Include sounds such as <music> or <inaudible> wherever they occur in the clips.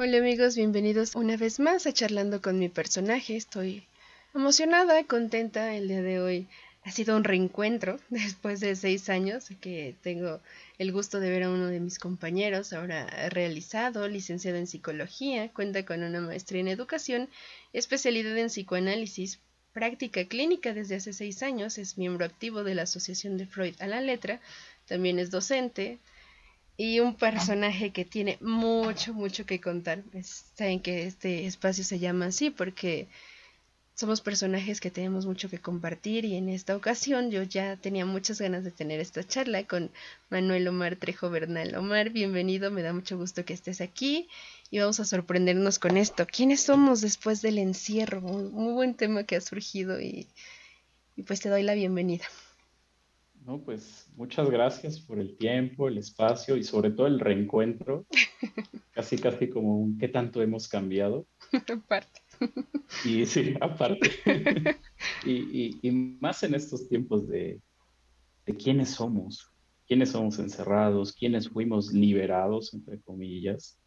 Hola amigos, bienvenidos una vez más a Charlando con mi personaje. Estoy emocionada, contenta el día de hoy. Ha sido un reencuentro <laughs> después de seis años que tengo el gusto de ver a uno de mis compañeros, ahora realizado, licenciado en psicología, cuenta con una maestría en educación, especialidad en psicoanálisis, práctica clínica desde hace seis años, es miembro activo de la Asociación de Freud a la Letra, también es docente, y un personaje que tiene mucho, mucho que contar. saben que este espacio se llama así porque somos personajes que tenemos mucho que compartir y en esta ocasión yo ya tenía muchas ganas de tener esta charla con Manuel Omar Trejo Bernal. Omar, bienvenido, me da mucho gusto que estés aquí y vamos a sorprendernos con esto. ¿Quiénes somos después del encierro? Muy buen tema que ha surgido y pues te doy la bienvenida. No, pues muchas gracias por el tiempo, el espacio y sobre todo el reencuentro. <laughs> casi, casi como un qué tanto hemos cambiado. <laughs> Aparte. Y sí, aparte. <laughs> y, y, más en estos tiempos de, de quiénes somos, quiénes somos encerrados, quiénes fuimos liberados, entre comillas,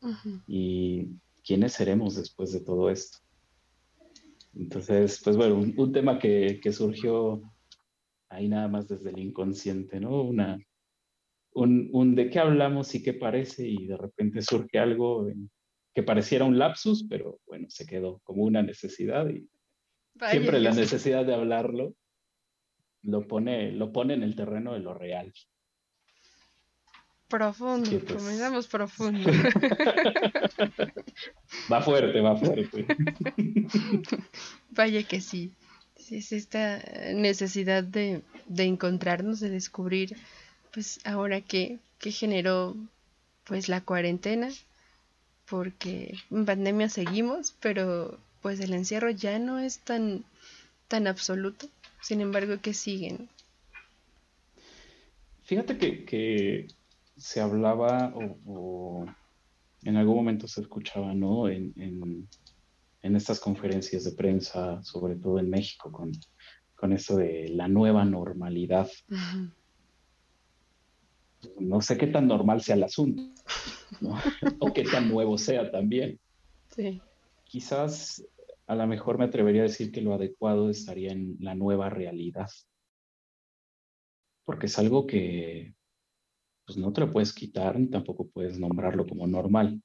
y quiénes seremos después de todo esto. Entonces, pues bueno, un, un tema que, que surgió ahí nada más desde el inconsciente, ¿no? Una, un, un, de qué hablamos y qué parece y de repente surge algo que pareciera un lapsus, pero bueno, se quedó como una necesidad y siempre la necesidad de hablarlo lo pone, lo pone en el terreno de lo real. Profundo, pues. comenzamos profundo. <laughs> va fuerte, va fuerte. <laughs> Vaya que sí es esta necesidad de, encontrarnos, de descubrir, pues ahora que, generó pues la cuarentena, porque en pandemia seguimos, pero pues el encierro ya no es tan, tan absoluto, sin embargo que siguen. Fíjate que, se hablaba o, en algún momento se escuchaba, ¿no? en estas conferencias de prensa, sobre todo en México, con, con esto de la nueva normalidad. No sé qué tan normal sea el asunto, <laughs> o qué tan nuevo sea también. Sí. Quizás a lo mejor me atrevería a decir que lo adecuado estaría en la nueva realidad. Porque es algo que pues, no te lo puedes quitar ni tampoco puedes nombrarlo como normal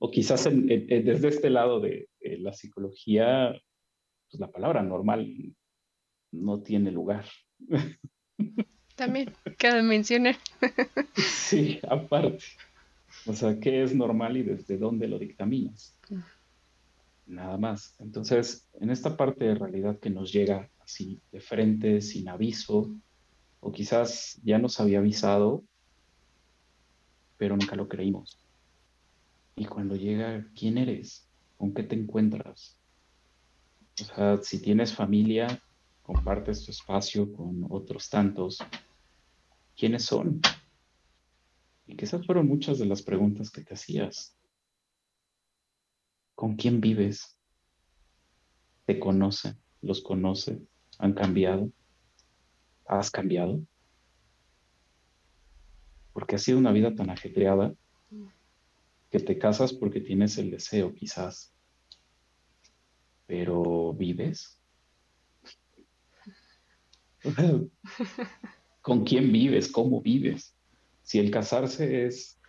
o quizás desde este lado de, la psicología, pues la palabra normal no tiene lugar. <laughs> También, cabe mencionar. <laughs> sí, aparte. O sea, ¿qué es normal y desde dónde lo dictaminas? Nada más. Entonces, en esta parte de realidad que nos llega así de frente, sin aviso, o quizás ya nos había avisado, pero nunca lo creímos. Y cuando llega, ¿quién eres? ¿Con qué te encuentras? O sea, si tienes familia, compartes tu espacio con otros tantos. ¿Quiénes son? Y esas fueron muchas de las preguntas que te hacías. ¿Con quién vives? ¿Te conocen? ¿Los conoce? ¿Han cambiado? ¿Has cambiado? Porque ha sido una vida tan ajetreada que te casas porque tienes el deseo, quizás, pero vives. <laughs> ¿Con quién vives? ¿Cómo vives? Si el casarse es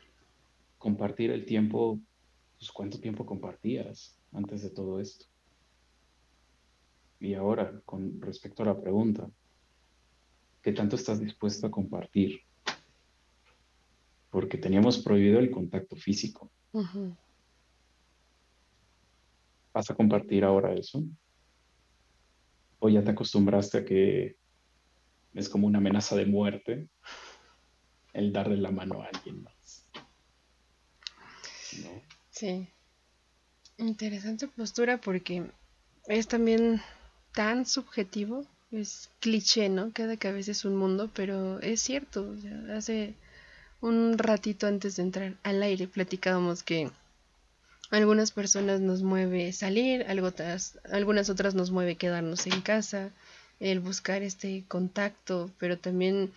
compartir el tiempo, pues ¿cuánto tiempo compartías antes de todo esto? Y ahora, con respecto a la pregunta, ¿qué tanto estás dispuesto a compartir porque teníamos prohibido el contacto físico. ¿Vas a compartir ahora eso? ¿O ya te acostumbraste a que es como una amenaza de muerte el darle la mano a alguien más? Sí. Interesante postura porque es también tan subjetivo, es cliché, ¿no? Cada cabeza es un mundo, pero es cierto. hace un ratito antes de entrar al aire platicábamos que algunas personas nos mueve salir, algunas otras nos mueve quedarnos en casa, el buscar este contacto, pero también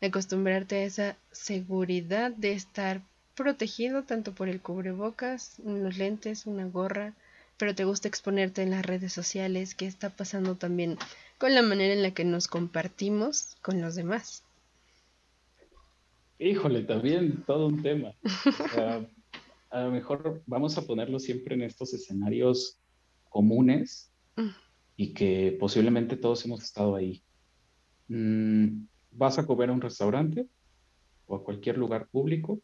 acostumbrarte a esa seguridad de estar protegido tanto por el cubrebocas, unos lentes, una gorra, pero te gusta exponerte en las redes sociales, qué está pasando también con la manera en la que nos compartimos con los demás. Híjole, también todo un tema. a lo mejor vamos a ponerlo siempre en estos escenarios comunes y que posiblemente todos hemos estado ahí. Mm, vas a comer a un restaurante o a cualquier lugar público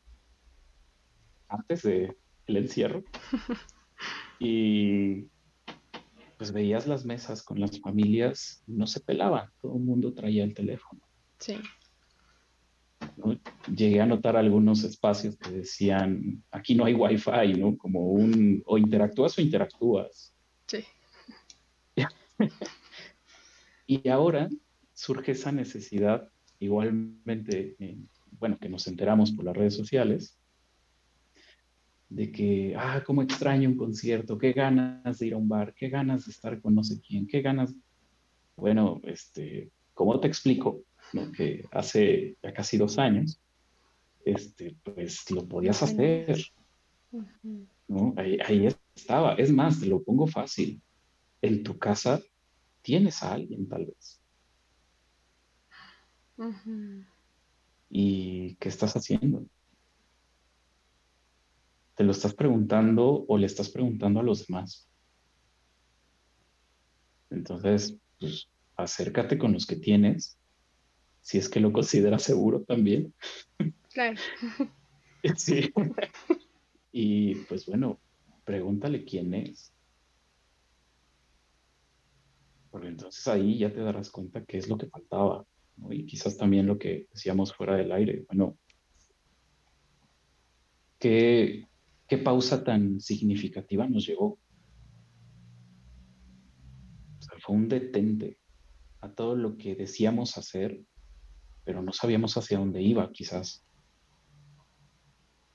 antes del el encierro <laughs> y pues veías las mesas con las familias, no se pelaban, todo el mundo traía el teléfono. Sí. Llegué a notar algunos espacios que decían, aquí no hay wifi, ¿no? Como un, o interactúas o interactúas. Sí. <laughs> y ahora surge esa necesidad, igualmente, bueno, que nos enteramos por las redes sociales, de que, ah, cómo extraño un concierto, qué ganas de ir a un bar, qué ganas de estar con no sé quién, qué ganas. Bueno, este, ¿cómo te explico? Que hace ya casi dos años, este, pues lo podías hacer. ¿no? Ahí, ahí, estaba. Es más, te lo pongo fácil. En tu casa tienes a alguien, tal vez. ¿Y qué estás haciendo? ¿Te lo estás preguntando o le estás preguntando a los demás? Entonces, pues, acércate con los que tienes, si es que lo consideras seguro también. Claro. <laughs> sí. <laughs> Y pues bueno, pregúntale quién es. Porque entonces ahí ya te darás cuenta qué es lo que faltaba. Y quizás también lo que decíamos fuera del aire, bueno, ¿qué, qué pausa tan significativa nos llegó? fue un detente a todo lo que decíamos hacer, pero no sabíamos hacia dónde iba, quizás.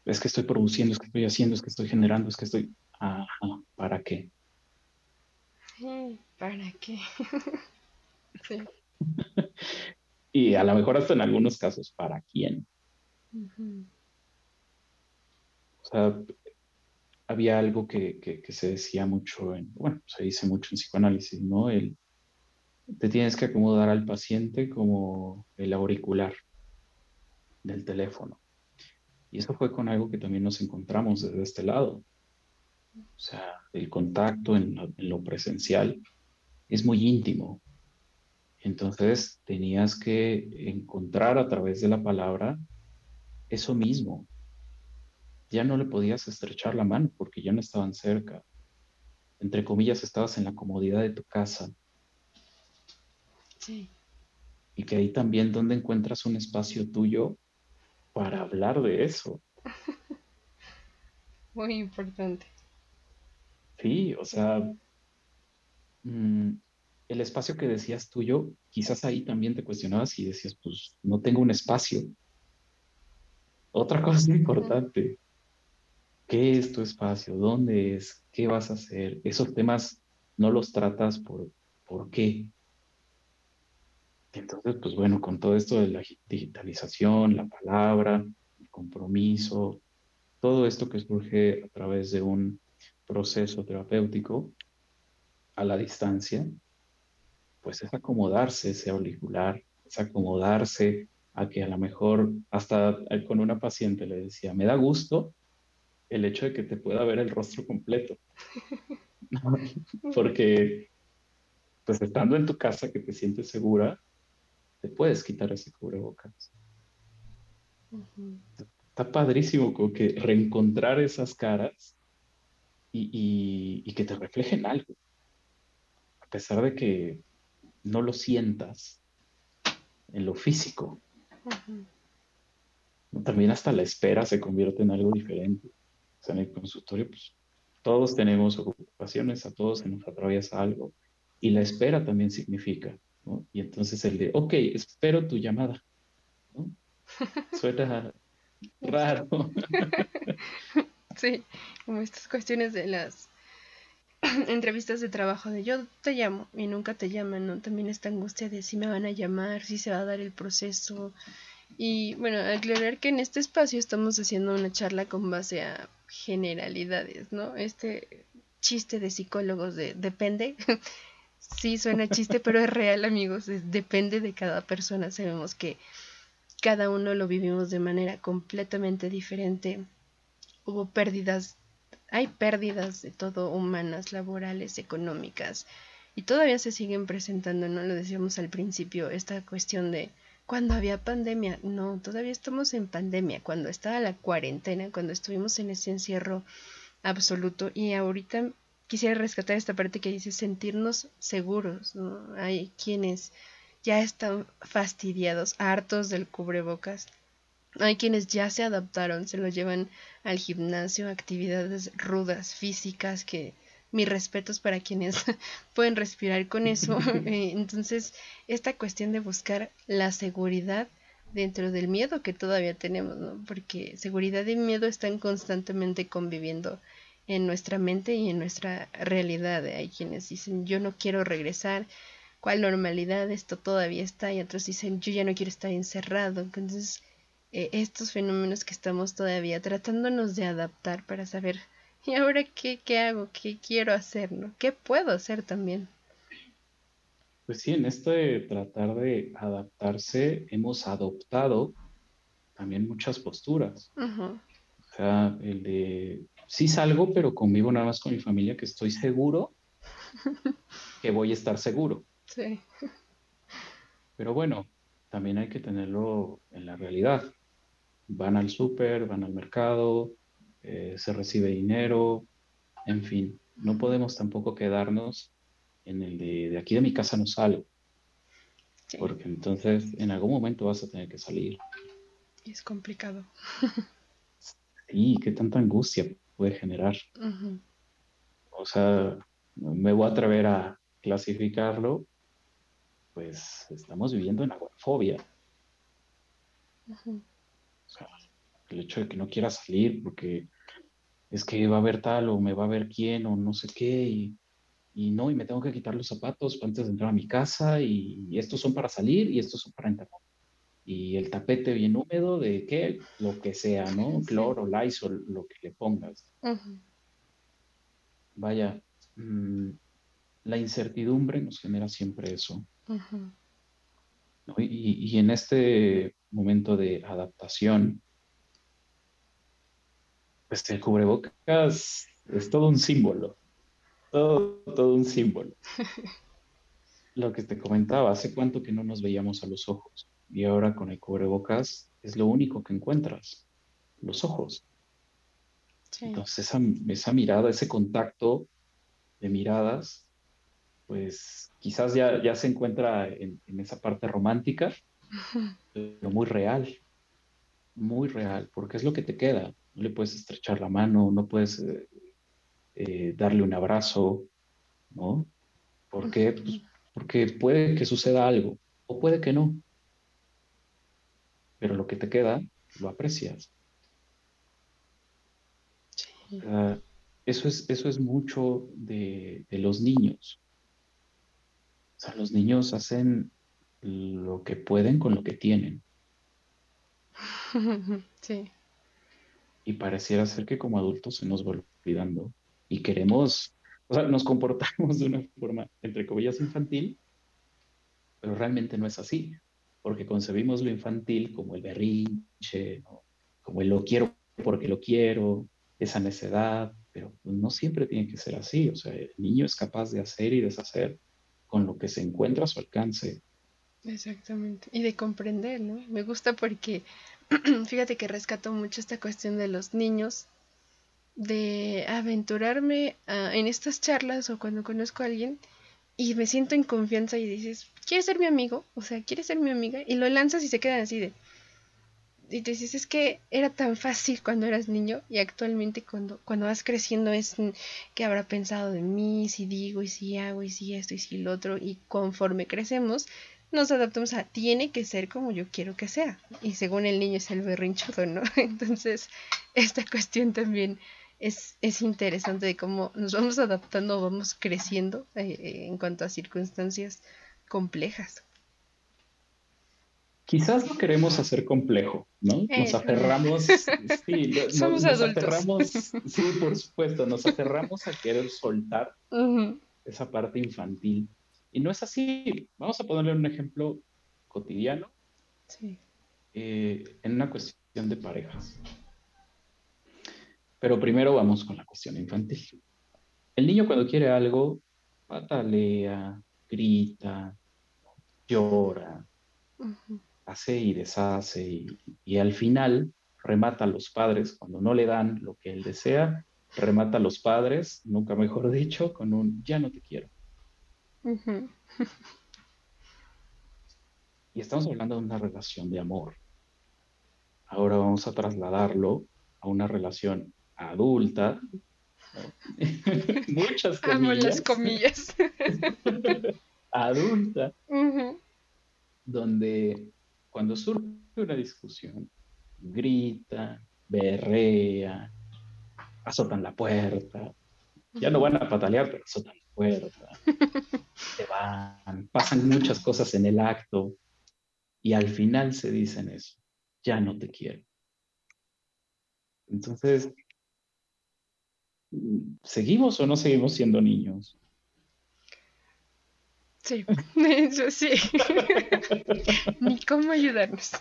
Es que estoy produciendo, es que estoy haciendo, es que estoy generando, es que estoy... Ajá, ¿para qué? ¿Para qué? <laughs> sí. <laughs> y a lo mejor hasta en algunos casos, ¿para quién? O sea, había algo que, que, se decía mucho, en, bueno, se dice mucho en psicoanálisis, ¿no? El, te tienes que acomodar al paciente como el auricular del teléfono. Y eso fue con algo que también nos encontramos desde este lado. O sea, el contacto en lo presencial es muy íntimo, entonces tenías que encontrar a través de la palabra eso mismo. Ya no le podías estrechar la mano porque ya no estaban cerca. Entre comillas, estabas en la comodidad de tu casa. Sí. Y que ahí también donde encuentras un espacio tuyo para hablar de eso. <laughs> Muy importante. Sí, o sea, mm, el espacio que decías tuyo, quizás ahí también te cuestionabas y decías, pues no tengo un espacio. Otra <laughs> cosa importante, ¿qué es tu espacio? ¿Dónde es? ¿Qué vas a hacer? Esos temas no los tratas por, ¿por qué? Entonces, pues bueno, con todo esto de la digitalización, la palabra, el compromiso, todo esto que surge a través de un proceso terapéutico a la distancia, pues es acomodarse ese auricular, es acomodarse a que a lo mejor hasta con una paciente le decía, me da gusto el hecho de que te pueda ver el rostro completo. <laughs> Porque pues estando en tu casa que te sientes segura, te puedes quitar ese cubrebocas. Está padrísimo como que reencontrar esas caras y, y que te reflejen algo. A pesar de que no lo sientas en lo físico. También hasta la espera se convierte en algo diferente. O sea, en el consultorio, pues todos tenemos ocupaciones, a todos se nos atraviesa algo. Y la espera también significa, ¿no? Y entonces el de, ok, espero tu llamada. ¿no? <laughs> Suena raro. <laughs> Sí, como estas cuestiones de las <clears throat> entrevistas de trabajo de yo te llamo y nunca te llaman, ¿no? También esta angustia de si me van a llamar, si se va a dar el proceso Y bueno, aclarar que en este espacio estamos haciendo una charla con base a generalidades, ¿no? Este chiste de psicólogos de depende. <laughs> sí, suena chiste, pero es real, amigos. depende de cada persona. Sabemos que cada uno lo vivimos de manera completamente diferente. Hubo pérdidas, hay pérdidas de todo, humanas, laborales, económicas, y todavía se siguen presentando, ¿no? Lo decíamos al principio, esta cuestión de cuando había pandemia. No, todavía estamos en pandemia, cuando estaba la cuarentena, cuando estuvimos en ese encierro absoluto. Y ahorita quisiera rescatar esta parte que dice sentirnos seguros. ¿no? Hay quienes ya están fastidiados, hartos del cubrebocas. Hay quienes ya se adaptaron, se lo llevan al gimnasio, actividades rudas, físicas, que mis respetos para quienes <laughs> pueden respirar con eso. <laughs> <laughs> Eh, entonces, esta cuestión de buscar la seguridad dentro del miedo que todavía tenemos, ¿no? Porque seguridad y miedo están constantemente conviviendo en nuestra mente y en nuestra realidad. Hay quienes dicen, yo no quiero regresar, ¿cuál normalidad? Esto todavía está. Y otros dicen, yo ya no quiero estar encerrado. Entonces, eh, estos fenómenos que estamos todavía tratándonos de adaptar para saber ¿Y ahora qué, qué hago? ¿Qué quiero hacer? ¿no? ¿Qué puedo hacer también? Pues sí, en esto de tratar de adaptarse, hemos adoptado también muchas posturas. O sea, el de, sí salgo, pero convivo nada más con mi familia, que estoy seguro que voy a estar seguro. Sí. Pero bueno, también hay que tenerlo en la realidad. Van al súper, van al mercado, eh, se recibe dinero, en fin, no podemos tampoco quedarnos en el de, de aquí de mi casa no salgo, porque entonces en algún momento vas a tener que salir. Y es complicado. sí, qué tanta angustia puede generar. O sea, me voy a atrever a clasificarlo, pues estamos viviendo en agorafobia. O sea, el hecho de que no quiera salir porque es que va a haber tal o me va a ver quién o no sé qué y, y no, y me tengo que quitar los zapatos antes de entrar a mi casa y, estos son para salir y estos son para entrar. Y el tapete bien húmedo de qué, lo que sea, ¿no? Cloro, Lysol, lo que le pongas. Vaya, mm, la incertidumbre nos genera siempre eso. y, y en este momento de adaptación, pues el cubrebocas es todo un símbolo, todo, todo un símbolo. <laughs> Lo que te comentaba, hace cuánto que no nos veíamos a los ojos y ahora con el cubrebocas es lo único que encuentras, los ojos. Entonces esa, esa, mirada, ese contacto de miradas, pues quizás ya, ya se encuentra en, en esa parte romántica, <laughs> pero muy real, muy real, porque es lo que te queda no le puedes estrechar la mano, no puedes eh, eh, darle un abrazo, ¿no? ¿Por qué? Pues, porque puede que suceda algo o puede que no. Pero lo que te queda, lo aprecias. eso, es, eso es mucho de, de los niños. O sea, los niños hacen lo que pueden con lo que tienen. <laughs> Sí y pareciera ser que como adultos se nos va olvidando y queremos, o sea, nos comportamos de una forma, entre comillas, infantil, pero realmente no es así, porque concebimos lo infantil como el berrinche, como el lo quiero porque lo quiero, esa necedad, pero no siempre tiene que ser así, o sea, el niño es capaz de hacer y deshacer con lo que se encuentra a su alcance. Exactamente, y de comprender, ¿no? Me gusta porque <clears throat> fíjate que rescato mucho esta cuestión de los niños, de aventurarme en estas charlas o cuando conozco a alguien y me siento en confianza y dices, ¿quieres ser mi amigo? O sea, ¿quieres ser mi amiga? Y lo lanzas y se quedan así de... Y te dices, es que era tan fácil cuando eras niño y actualmente cuando, cuando vas creciendo es que habrá pensado de mí, si digo y si hago y si esto y si lo otro. Y conforme crecemos, nos adaptamos a tiene que ser como yo quiero que sea. Y según el niño es el berrinchudo, ¿no? <laughs> Entonces, esta cuestión también es, es interesante de cómo nos vamos adaptando, vamos creciendo eh, en cuanto a circunstancias complejas. quizás lo queremos hacer complejo, ¿no? Nos aferramos, sí, <laughs> Somos nos, adultos. aferramos, sí, por supuesto, nos <laughs> aferramos a querer soltar esa parte infantil. Y no es así. Vamos a ponerle un ejemplo cotidiano sí. eh, en una cuestión de parejas. Pero primero vamos con la cuestión infantil. El niño cuando quiere algo, patalea, grita, llora, hace y deshace y, y, al final remata a los padres cuando no le dan lo que él desea, remata a los padres, nunca mejor dicho, con un ya no te quiero. y estamos hablando de una relación de amor. Ahora vamos a trasladarlo a una relación adulta. <laughs> Muchas comillas. <laughs> Amo las comillas. <laughs> adulta. Donde cuando surge una discusión, grita, berrea, azotan la puerta. Ya no van a patalear, pero azotan la puerta. <laughs> Se van, pasan muchas cosas en el acto y al final se dicen eso, ya no te quiero. Entonces, ¿seguimos o no seguimos siendo niños? Sí, <laughs> eso sí. <laughs> Ni cómo ayudarnos.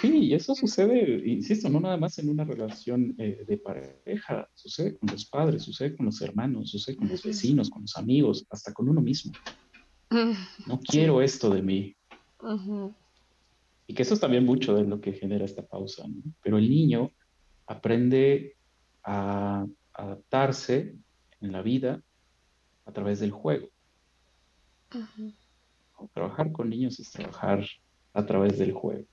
Sí, eso sucede, insisto, no nada más en una relación eh, de pareja, sucede con los padres, sucede con los hermanos, sucede con los vecinos, con los amigos, hasta con uno mismo. No quiero esto de mí. Uh -huh. Y que eso es también mucho de lo que genera esta pausa, ¿no? Pero el niño aprende a adaptarse en la vida a través del juego. Uh -huh. Trabajar con niños es trabajar a través del juego.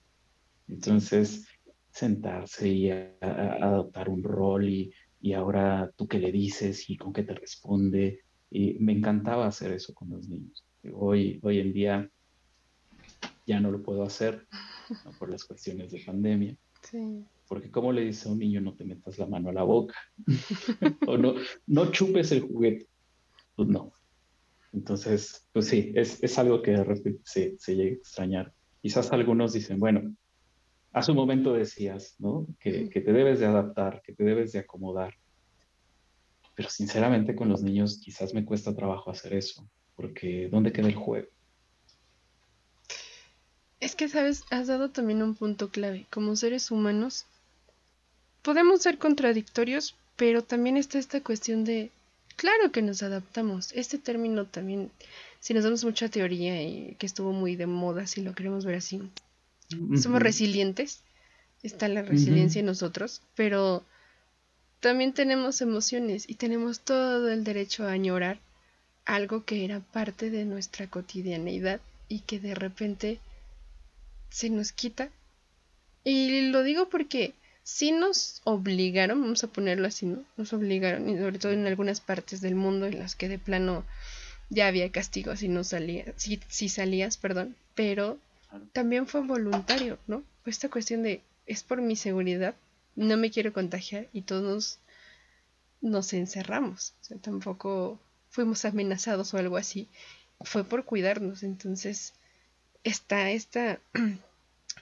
Entonces, sentarse y a, a adoptar un rol y, y, ahora tú qué le dices y con qué te responde. Y me encantaba hacer eso con los niños. Hoy, hoy en día ya no lo puedo hacer <laughs> ¿no? por las cuestiones de pandemia. Sí. Porque ¿cómo le dice a un niño no te metas la mano a la boca? <laughs> o no, no chupes el juguete. Pues no. Entonces, pues sí, es, es algo que de repente se, se llega a extrañar. Quizás algunos dicen, bueno, hace un momento decías, ¿no? Que, que, te debes de adaptar, que te debes de acomodar. Pero sinceramente con los niños quizás me cuesta trabajo hacer eso, porque ¿dónde queda el juego? Es que, sabes, has dado también un punto clave. Como seres humanos, podemos ser contradictorios, pero también está esta cuestión de, claro que nos adaptamos. Este término también, si nos damos mucha teoría y que estuvo muy de moda, si lo queremos ver así, somos resilientes, está la resiliencia uh -huh. en nosotros, pero también tenemos emociones y tenemos todo el derecho a añorar algo que era parte de nuestra cotidianeidad y que de repente se nos quita. Y lo digo porque sí nos obligaron, vamos a ponerlo así, ¿no? Nos obligaron, y sobre todo en algunas partes del mundo en las que de plano ya había castigo si no salías, si, si salías, perdón, pero también fue voluntario, ¿no? Fue esta cuestión de es por mi seguridad, no me quiero contagiar y todos nos encerramos. O sea, tampoco fuimos amenazados o algo así. Fue por cuidarnos. Entonces está esta <clears throat>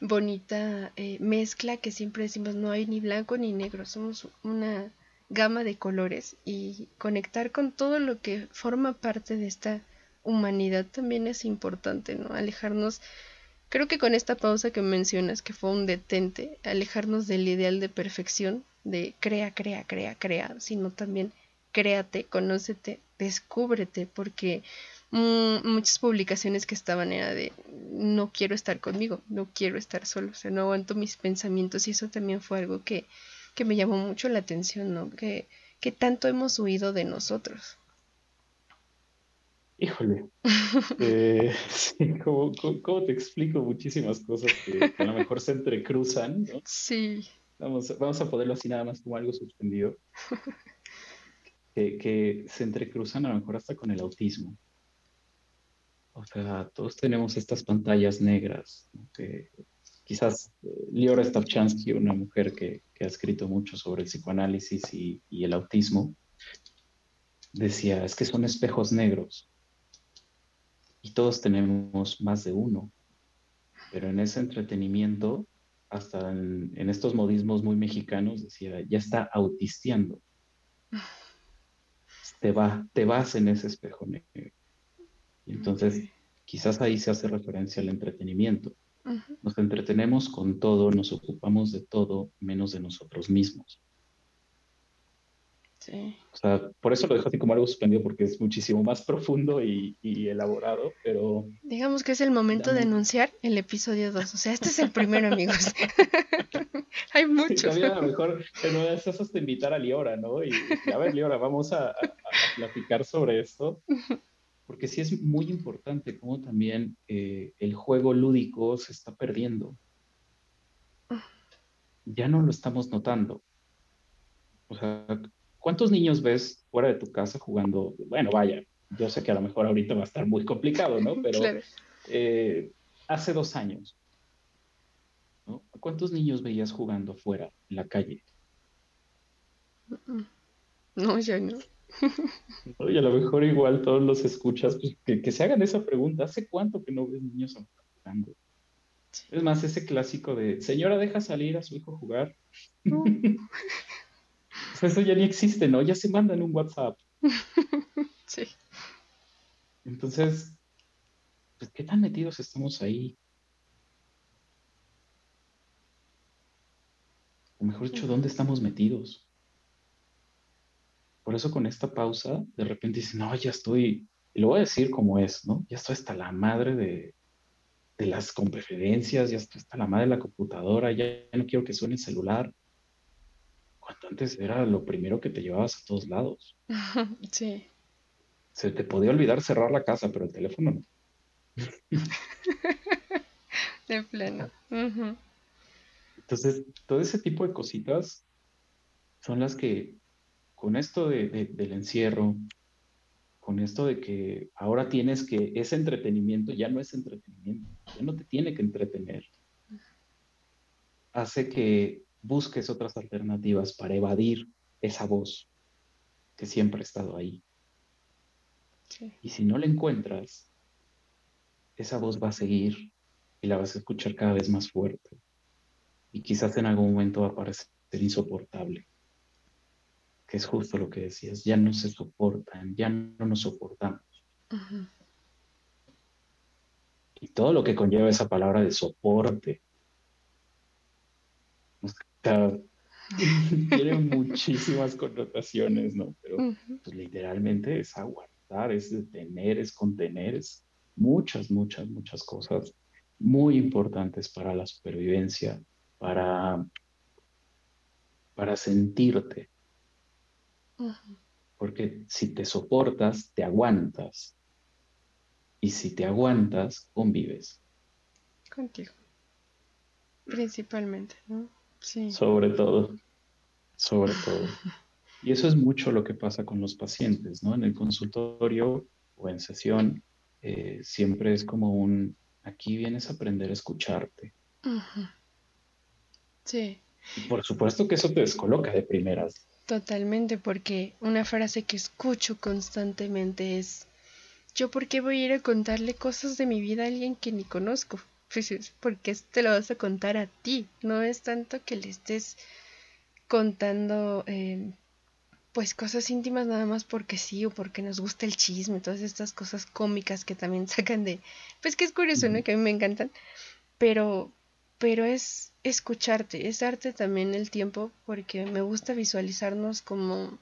bonita eh, mezcla que siempre decimos no hay ni blanco ni negro, somos una gama de colores y conectar con todo lo que forma parte de esta humanidad también es importante, ¿no? Alejarnos Creo que con esta pausa que mencionas, que fue un detente, alejarnos del ideal de perfección, de crea, crea, crea, crea, sino también créate, conócete, descúbrete, porque muchas publicaciones que estaban era de no quiero estar conmigo, no quiero estar solo, o sea, no aguanto mis pensamientos y eso también fue algo que, que me llamó mucho la atención, ¿no? Que, que tanto hemos huido de nosotros. Híjole, <laughs> eh, <laughs> sí, ¿cómo, cómo, cómo, te explico muchísimas cosas que, que, a lo mejor se entrecruzan? ¿no? Sí. Vamos, vamos a ponerlo así nada más como algo suspendido. <laughs> que, que se entrecruzan a lo mejor hasta con el autismo. O sea, todos tenemos estas pantallas negras. ¿no? Que quizás eh, Liora Stavchansky, una mujer que, que, ha escrito mucho sobre el psicoanálisis y, y el autismo, decía, es que son espejos negros y todos tenemos más de uno. pero en ese entretenimiento, hasta en, estos modismos muy mexicanos, decía, ya está autisteando. <laughs> Te, va, te vas en ese espejo negro. Entonces, quizás ahí se hace referencia al entretenimiento. Nos entretenemos con todo, nos ocupamos de todo, menos de nosotros mismos. O sea, por eso lo dejo así como algo suspendido, porque es muchísimo más profundo y, elaborado, pero... Digamos que es el momento de anunciar el episodio 2. O sea, este es el primero, <laughs> amigos. <laughs> Hay muchos. Sí, a lo mejor en una de esas hasta invitar a Liora, ¿no? Y, a ver, Liora, vamos a, platicar sobre esto. Porque sí es muy importante cómo también eh, el juego lúdico se está perdiendo. Ya no lo estamos notando. O sea, ¿Cuántos niños ves fuera de tu casa jugando? Bueno, vaya, yo sé que a lo mejor ahorita va a estar muy complicado, ¿no? <laughs> Pero eh, hace dos años, ¿no? ¿Cuántos niños veías jugando afuera, en la calle? No, ya no. Y a lo mejor igual todos los escuchas, pues, que, se hagan esa pregunta. ¿Hace cuánto que no ves niños jugando? Es más, ese clásico de, señora, deja salir a su hijo jugar. <laughs> eso ya ni existe, ¿no? Ya se manda en un WhatsApp. <laughs> sí. Entonces, pues, ¿qué tan metidos estamos ahí? O mejor dicho, ¿dónde estamos metidos? Por eso con esta pausa, de repente dice, no, ya estoy, y lo voy a decir como es, ¿no? Ya estoy hasta la madre de, de las conferencias, ya estoy hasta la madre de la computadora, ya no quiero que suene el celular cuando antes era lo primero que te llevabas a todos lados. <laughs> Sí. Se te podía olvidar cerrar la casa, pero el teléfono no. <laughs> de pleno. Entonces, todo ese tipo de cositas son las que, con esto del encierro, con esto de que ahora tienes que, ese entretenimiento ya no es entretenimiento, ya no te tiene que entretener, hace que busques otras alternativas para evadir esa voz que siempre ha estado ahí. Y si no la encuentras, esa voz va a seguir y la vas a escuchar cada vez más fuerte. Y quizás en algún momento va a parecer insoportable. Que es justo lo que decías, ya no se soportan, ya no nos soportamos. Y todo lo que conlleva esa palabra de soporte, <laughs> tiene muchísimas connotaciones, ¿no? Pero pues, literalmente es aguantar, es detener, es contener, es muchas, muchas, muchas cosas muy importantes para la supervivencia, para, para sentirte. Porque si te soportas, te aguantas. Y si te aguantas, convives. Contigo. Principalmente, ¿no? Sobre todo, sobre todo. Y eso es mucho lo que pasa con los pacientes, ¿no? En el consultorio o en sesión, eh, siempre es como un, aquí vienes a aprender a escucharte. Sí. Y por supuesto que eso te descoloca de primeras. Totalmente, porque una frase que escucho constantemente es, ¿yo por qué voy a ir a contarle cosas de mi vida a alguien que ni conozco? <laughs> pues porque te lo vas a contar a ti, no es tanto que le estés contando em, pues cosas íntimas nada más porque sí o porque nos gusta el chisme, todas estas cosas cómicas que también <laughs> sacan de, pues que es curioso, ¿no? Que a mí me encantan, pero, pero es escucharte, es darte también el tiempo porque me gusta visualizarnos como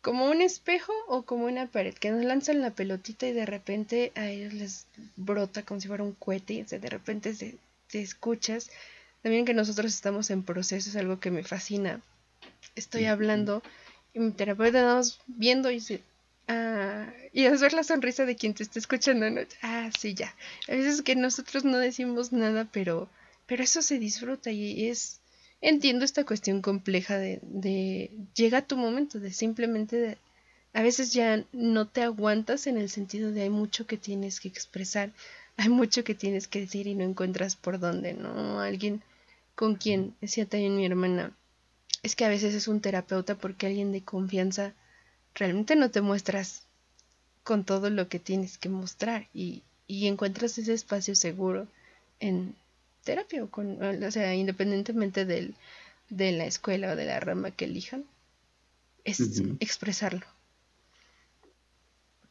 como un espejo o como una pared, que nos lanzan la pelotita y de repente a ellos les brota como si fuera un cohete y de repente te escuchas. También que nosotros estamos en proceso es algo que me fascina. Estoy hablando y mi terapeuta estamos viendo y dice, ah, y es ver la sonrisa de quien te está escuchando, ah, sí, ya. A veces que nosotros no decimos nada, pero, pero eso se disfruta y es entiendo esta cuestión compleja de, de llega tu momento de simplemente a veces ya no te aguantas en el sentido de hay mucho que tienes que expresar, hay mucho que tienes que decir y no encuentras por dónde, ¿no? Alguien con quien, decía también mi hermana, es que a veces es un terapeuta porque alguien de confianza realmente no te muestras con todo lo que tienes que mostrar y, y encuentras ese espacio seguro en terapia o con, o sea, independientemente del, de la escuela o de la rama que elijan, es expresarlo.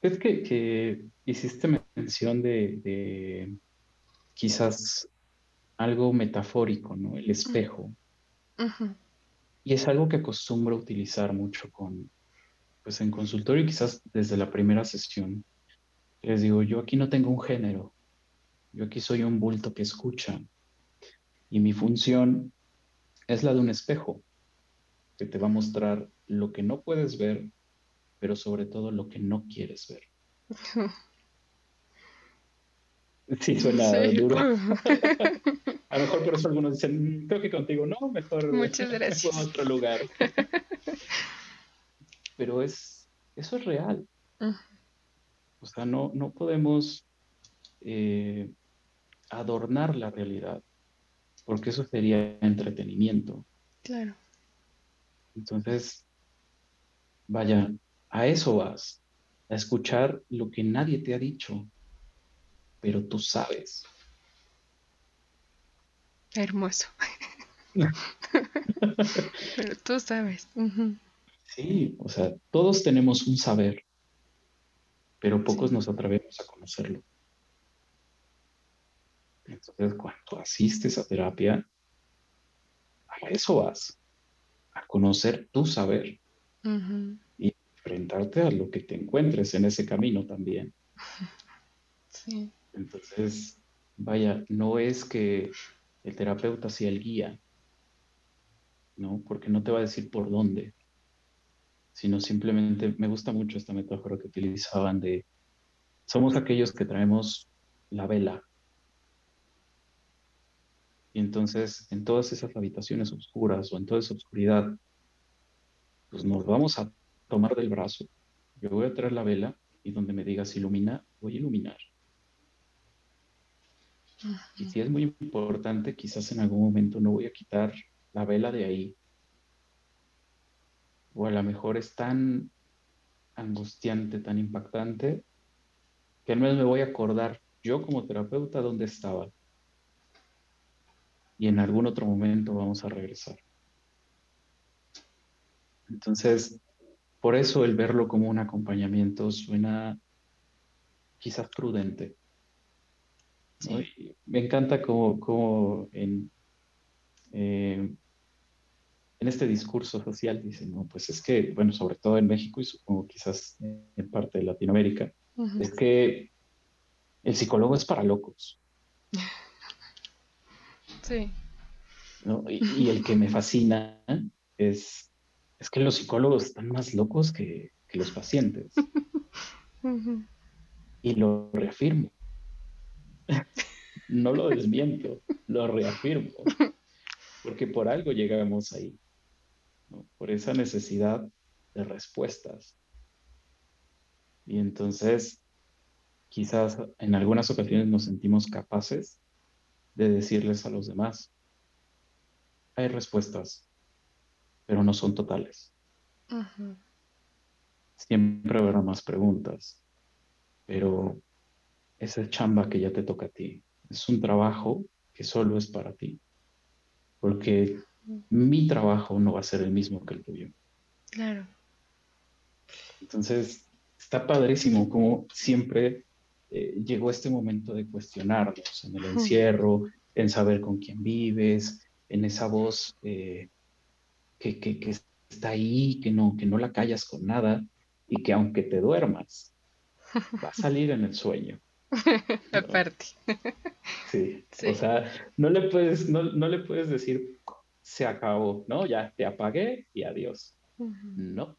Es que, que hiciste mención de, quizás algo metafórico, ¿no? El espejo. Y es algo que acostumbro utilizar mucho con, pues en consultorio, quizás desde la primera sesión. Les digo, yo aquí no tengo un género, yo aquí soy un bulto que escucha. Y mi función es la de un espejo, que te va a mostrar lo que no puedes ver, pero sobre todo lo que no quieres ver. <laughs> Sí, suena duro. <laughs> a lo mejor por eso algunos dicen, mm, creo que contigo no, mejor Muchas <laughs> gracias. a otro lugar. Pero es, eso es real. O sea, no, no podemos eh, adornar la realidad, porque eso sería entretenimiento. Claro. Entonces, vaya, a eso vas, a escuchar lo que nadie te ha dicho, pero tú sabes. Hermoso. <laughs> <laughs> pero tú sabes. Sí, o sea, todos tenemos un saber, pero pocos nos atrevemos a conocerlo. Entonces, cuando asistes a terapia, a eso vas, a conocer tu saber y enfrentarte a lo que te encuentres en ese camino también. <laughs> Sí. Entonces, vaya, no es que el terapeuta sea el guía, ¿no? Porque no te va a decir por dónde, sino simplemente, me gusta mucho esta metáfora que utilizaban de, somos aquellos que traemos la vela y entonces, en todas esas habitaciones oscuras o en toda esa oscuridad, pues nos vamos a tomar del brazo. Yo voy a traer la vela y donde me digas ilumina, voy a iluminar. Y si es muy importante, quizás en algún momento no voy a quitar la vela de ahí. O a lo mejor es tan angustiante, tan impactante, que no me voy a acordar yo como terapeuta dónde estaba y en algún otro momento vamos a regresar. Entonces, por eso el verlo como un acompañamiento suena quizás prudente. Me encanta como, en, eh, en este discurso social dicen, no, pues es que, bueno, sobre todo en México y supongo quizás en parte de Latinoamérica, es que el psicólogo es para locos. Sí. Y, el que me fascina es, es que los psicólogos están más locos que, los pacientes. <laughs> Y lo reafirmo. no lo desmiento, lo reafirmo. <laughs> Porque por algo llegamos ahí. Por esa necesidad de respuestas. Y entonces, quizás en algunas ocasiones nos sentimos capaces de decirles a los demás, hay respuestas, pero no son totales. Siempre habrá más preguntas, pero esa chamba que ya te toca a ti es un trabajo que solo es para ti, porque mi trabajo no va a ser el mismo que el tuyo. Claro. Entonces, está padrísimo como siempre eh, llegó este momento de cuestionarnos en el encierro, en saber con quién vives, en esa voz eh, que, está ahí, que no, que no la callas con nada y que aunque te duermas, va a salir en el sueño. <laughs> Aparte. <laughs> Sí. o sea, no le, puedes, no, le puedes decir, se acabó, ¿no? Ya te apagué y adiós. No.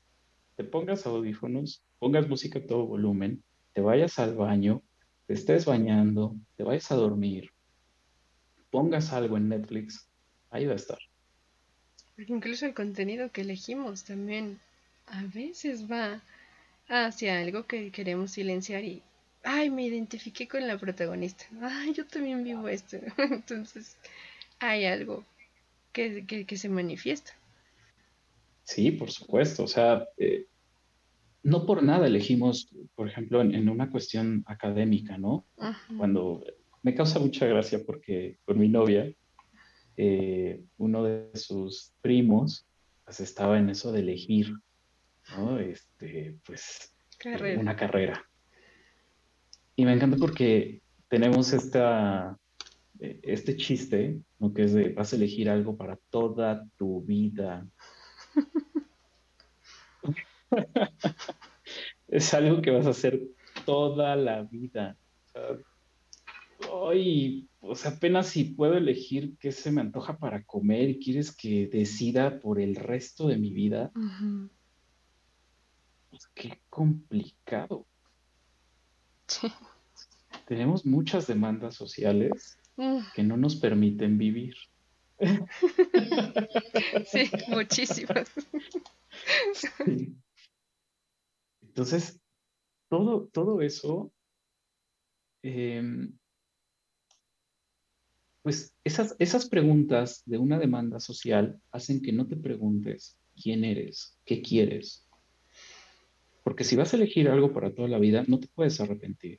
Te pongas audífonos, pongas música a todo volumen, te vayas al baño, te estés bañando, te vayas a dormir, pongas algo en Netflix, ahí va a estar. incluso el contenido que elegimos también a veces va hacia algo que queremos silenciar y, ay, me identifiqué con la protagonista, ay, yo también vivo esto. <laughs> Entonces, hay algo que, que, se manifiesta. Sí, por supuesto. O sea, eh, no por nada elegimos, por ejemplo, en, una cuestión académica, ¿no? Cuando me causa mucha gracia porque con mi novia, eh, uno de sus primos, pues estaba en eso de elegir, ¿no? Este, pues, una carrera. Y me encanta porque tenemos esta, este chiste, ¿no? Que es de, vas a elegir algo para toda tu vida. <laughs> es algo que vas a hacer toda la vida. Hoy, pues apenas si puedo elegir qué se me antoja para comer y quieres que decida por el resto de mi vida. Pues qué complicado. Tenemos muchas demandas sociales. Que no nos permiten vivir. <laughs> Sí, muchísimas. Entonces, todo, todo eso, em, pues esas, esas preguntas de una demanda social hacen que no te preguntes quién eres, qué quieres. Porque si vas a elegir algo para toda la vida, no te puedes arrepentir.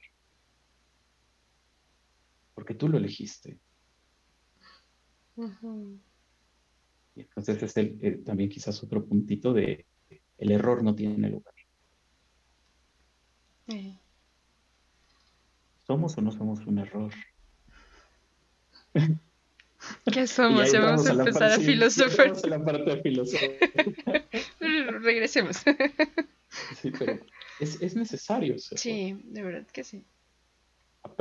Porque tú lo elegiste. Y entonces es el, también quizás otro puntito de el error no tiene lugar. ¿Somos o no somos un error? ¿Qué <laughs> somos? Ya vamos a empezar a, filosofar. <laughs> Regresemos. sí, pero es, necesario. Sí, de verdad que sí.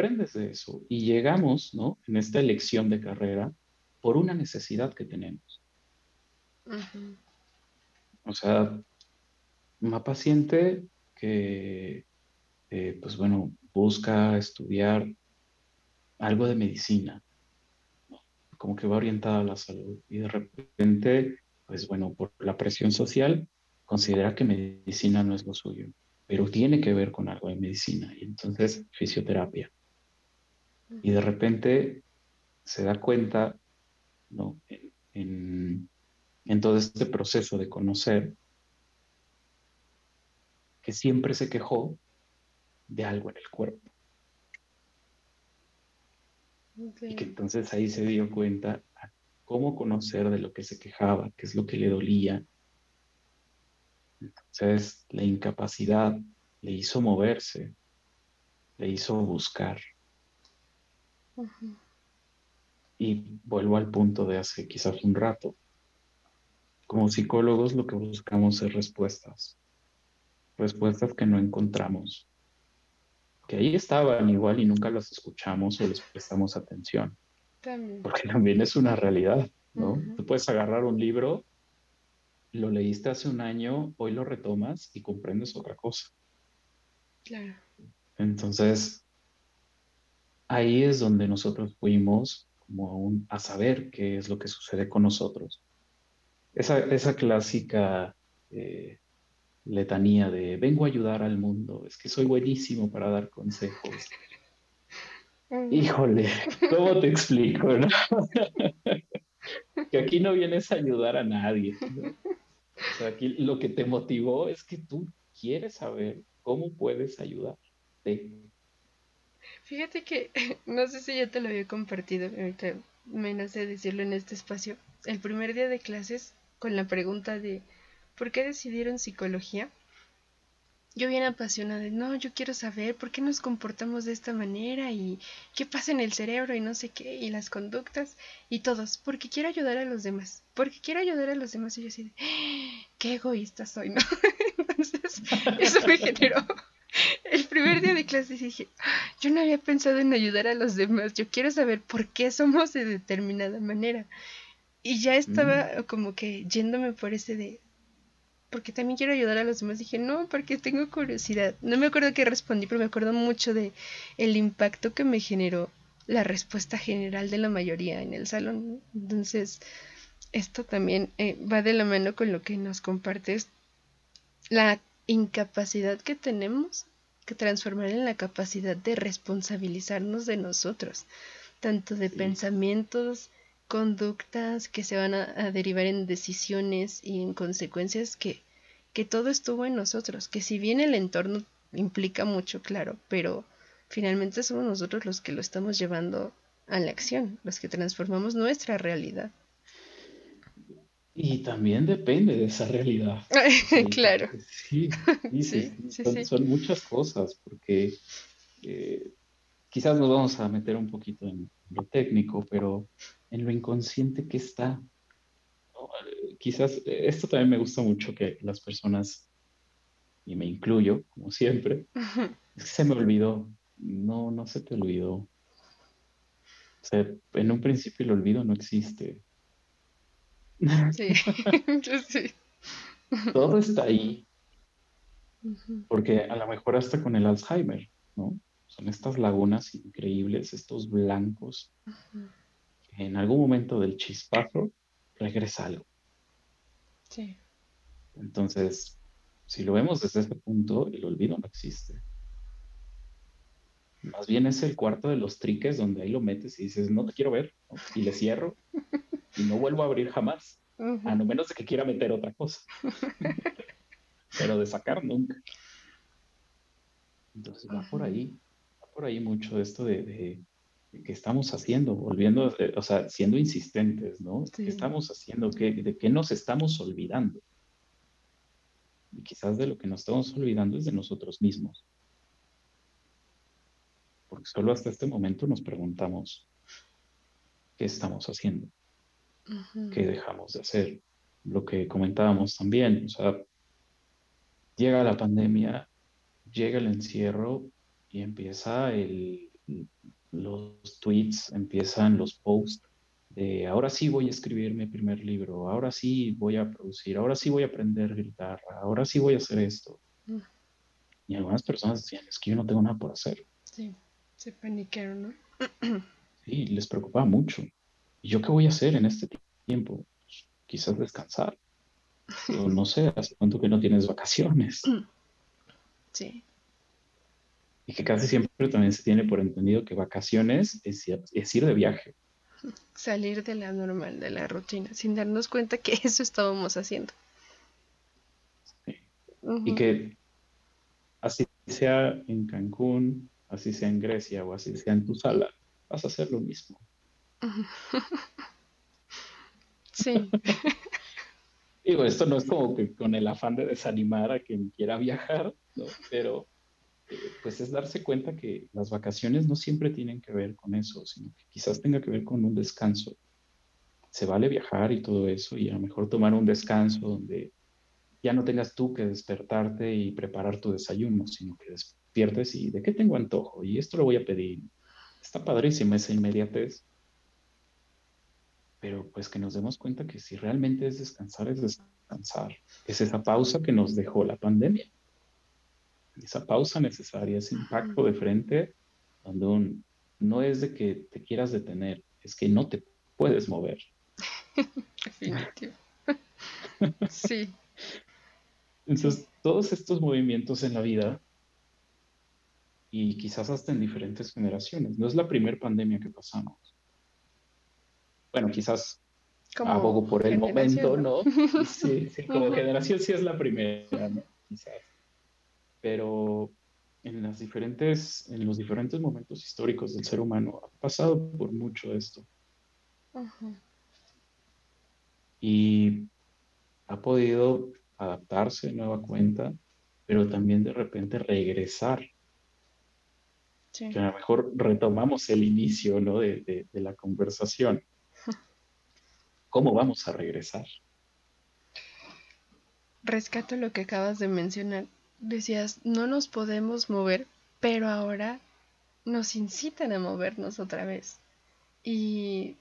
Aprendes de eso y llegamos, ¿no? En esta elección de carrera por una necesidad que tenemos. O sea, una paciente que eh, pues bueno, busca estudiar algo de medicina, como que va orientada a la salud y de repente, pues bueno, por la presión social, considera que medicina no es lo suyo, pero tiene que ver con algo de medicina y entonces fisioterapia. Y de repente se da cuenta, ¿no? en, en todo este proceso de conocer que siempre se quejó de algo en el cuerpo. Y que entonces ahí se dio cuenta cómo conocer de lo que se quejaba, qué es lo que le dolía. Entonces la incapacidad le hizo moverse, le hizo buscar. Y vuelvo al punto de hace quizás un rato. Como psicólogos lo que buscamos es respuestas, respuestas que no encontramos que ahí estaban igual y nunca los escuchamos o les prestamos atención. Porque también es una realidad, ¿no? Tú puedes agarrar un libro, lo leíste hace un año, hoy lo retomas y comprendes otra cosa. Claro. Entonces, ahí es donde nosotros fuimos como a, a saber qué es lo que sucede con nosotros. Esa, esa clásica eh, letanía de vengo a ayudar al mundo, es que soy buenísimo para dar consejos. Híjole, ¿cómo te explico? que aquí no vienes a ayudar a nadie. aquí lo que te motivó es que tú quieres saber cómo puedes ayudarte. Fíjate que, <laughs> no sé si ya te lo había compartido, ahorita me nace decirlo en este espacio. El primer día de clases, con la pregunta de ¿por qué decidieron psicología? Yo bien apasionada no, yo quiero saber por qué nos comportamos de esta manera y qué pasa en el cerebro y no sé qué, y las conductas y todos, porque quiero ayudar a los demás, porque quiero ayudar a los demás y yo así de, ¡Ah! qué egoísta soy, ¿no? <laughs> Entonces, eso me generó el primer día de clase dije, yo no había pensado en ayudar a los demás, yo quiero saber por qué somos de determinada manera. Y ya estaba mm. como que yéndome por ese de, porque también quiero ayudar a los demás. Dije, no, porque tengo curiosidad. No me acuerdo qué respondí, pero me acuerdo mucho de el impacto que me generó la respuesta general de la mayoría en el salón. Entonces, esto también eh, va de la mano con lo que nos compartes. La incapacidad que tenemos transformar en la capacidad de responsabilizarnos de nosotros, tanto de pensamientos, conductas que se van a, derivar en decisiones y en consecuencias que, que todo estuvo en nosotros, que si bien el entorno implica mucho, claro, pero finalmente somos nosotros los que lo estamos llevando a la acción, los que transformamos nuestra realidad. Y también depende de esa realidad. <laughs> claro. Sí, sí, sí, son, muchas cosas, porque eh, quizás nos vamos a meter un poquito en lo técnico, pero en lo inconsciente que está. Quizás esto también me gusta mucho que las personas, y me incluyo, como siempre, es que se me olvidó. No, no se te olvidó. O sea, en un principio el olvido no existe. Sí, <laughs> sí. Todo está ahí. Porque a lo mejor hasta con el Alzheimer, ¿no? Son estas lagunas increíbles, estos blancos, que en algún momento del chispazo regresa algo. Sí. Entonces, si lo vemos desde ese punto, el olvido no existe. Más bien es el cuarto de los triques donde ahí lo metes y dices, no te quiero ver, y le cierro y no vuelvo a abrir jamás, a no menos de que quiera meter otra cosa. <laughs> Pero de sacar nunca. Entonces va por ahí, va por ahí mucho esto de, de, qué estamos haciendo, volviendo, eh, o sea, siendo insistentes, ¿no? ¿Qué estamos haciendo? ¿Qué, ¿De qué nos estamos olvidando? Y quizás de lo que nos estamos olvidando es de nosotros mismos. Porque solo hasta este momento nos preguntamos, ¿qué estamos haciendo? ¿Qué dejamos de hacer? Lo que comentábamos también, o sea, llega la pandemia, llega el encierro y empieza el, los tweets, empiezan los posts de ahora sí voy a escribir mi primer libro, ahora sí voy a producir, ahora sí voy a aprender guitarra, ahora sí voy a hacer esto. Y algunas personas decían, es que yo no tengo nada por hacer. Sí. Se paniquearon, ¿no? sí, les preocupaba mucho. ¿Y yo qué voy a hacer en este tiempo? Quizás descansar. O no sé, hace cuánto que no tienes vacaciones. <clears throat> Sí. Y que casi siempre también se tiene por entendido que vacaciones es, ir de viaje. Salir de la normal, de la rutina, sin darnos cuenta que <laughs> eso estábamos haciendo. Sí. Y que así sea en Cancún, así sea en Grecia o así sea en tu sala, vas a hacer lo mismo. <laughs> Sí. <laughs> Digo, esto no es como que con el afán de desanimar a quien quiera viajar, ¿no? pero eh, pues es darse cuenta que las vacaciones no siempre tienen que ver con eso, sino que quizás tenga que ver con un descanso. Se vale viajar y todo eso y a lo mejor tomar un descanso donde ya no tengas tú que despertarte y preparar tu desayuno, sino que despiertes y de qué tengo antojo y esto lo voy a pedir. Está padrísima esa inmediatez. Pero pues que nos demos cuenta que si realmente es descansar, es descansar. Es esa pausa que nos dejó la pandemia. Esa pausa necesaria, ese impacto de frente, donde no es de que te quieras detener, es que no te puedes mover. <laughs> Definitivo. <laughs> sí. Entonces, todos estos movimientos en la vida y quizás hasta en diferentes generaciones. No es la primera pandemia que pasamos. Bueno, quizás abogo por el momento, ¿no? <laughs> Sí, sí, como generación sí es la primera, ¿no? Quizás. Pero en las diferentes, en los diferentes momentos históricos del ser humano ha pasado por mucho esto. Y ha podido adaptarse de nueva cuenta, pero también de repente regresar que a lo mejor retomamos el inicio ¿no? de, la conversación. <laughs> ¿Cómo vamos a regresar? Rescato lo que acabas de mencionar. Decías, no nos podemos mover, pero ahora nos incitan a movernos otra vez. Y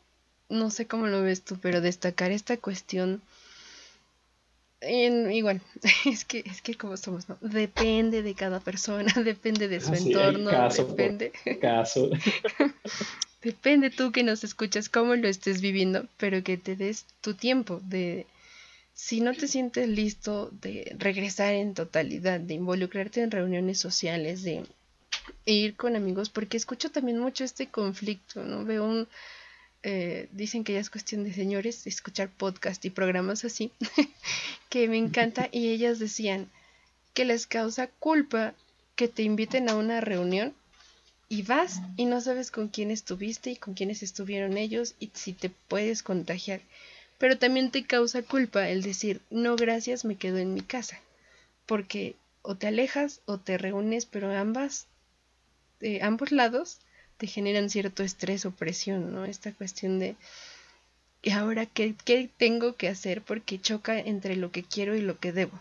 no sé cómo lo ves tú, pero destacar esta cuestión igual, <laughs> es que, es que como somos, ¿no? Depende de cada persona, <laughs> depende de su entorno, depende. Caso. <laughs> depende tú que nos escuchas, cómo lo estés viviendo, pero que te des tu tiempo de, si no te sientes listo de regresar en totalidad, de involucrarte en reuniones sociales, de ir con amigos, porque escucho también mucho este conflicto, ¿no? Veo un eh, dicen que ya es cuestión de señores escuchar podcast y programas así, <laughs> que me encanta, y ellas decían que les causa culpa que te inviten a una reunión y vas y no sabes con quién estuviste y con quiénes estuvieron ellos y si te puedes contagiar. Pero también te causa culpa el decir, no gracias, me quedo en mi casa. Porque o te alejas o te reúnes, pero ambas, eh, ambos lados te generan cierto estrés o presión, ¿no? Esta cuestión de, ¿y ahora qué, qué tengo que hacer? Porque choca entre lo que quiero y lo que debo.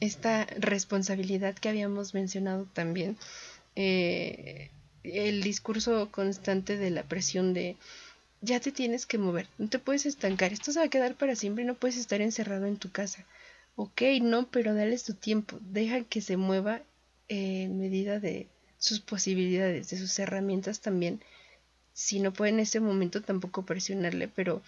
Esta responsabilidad que habíamos mencionado también, eh, el discurso constante de la presión de ya te tienes que mover, no te puedes estancar, esto se va a quedar para siempre no puedes estar encerrado en tu casa. Ok, no, pero dale su tiempo, deja que se mueva en medida de sus posibilidades, de sus herramientas también. Si no puede en ese momento tampoco presionarle, pero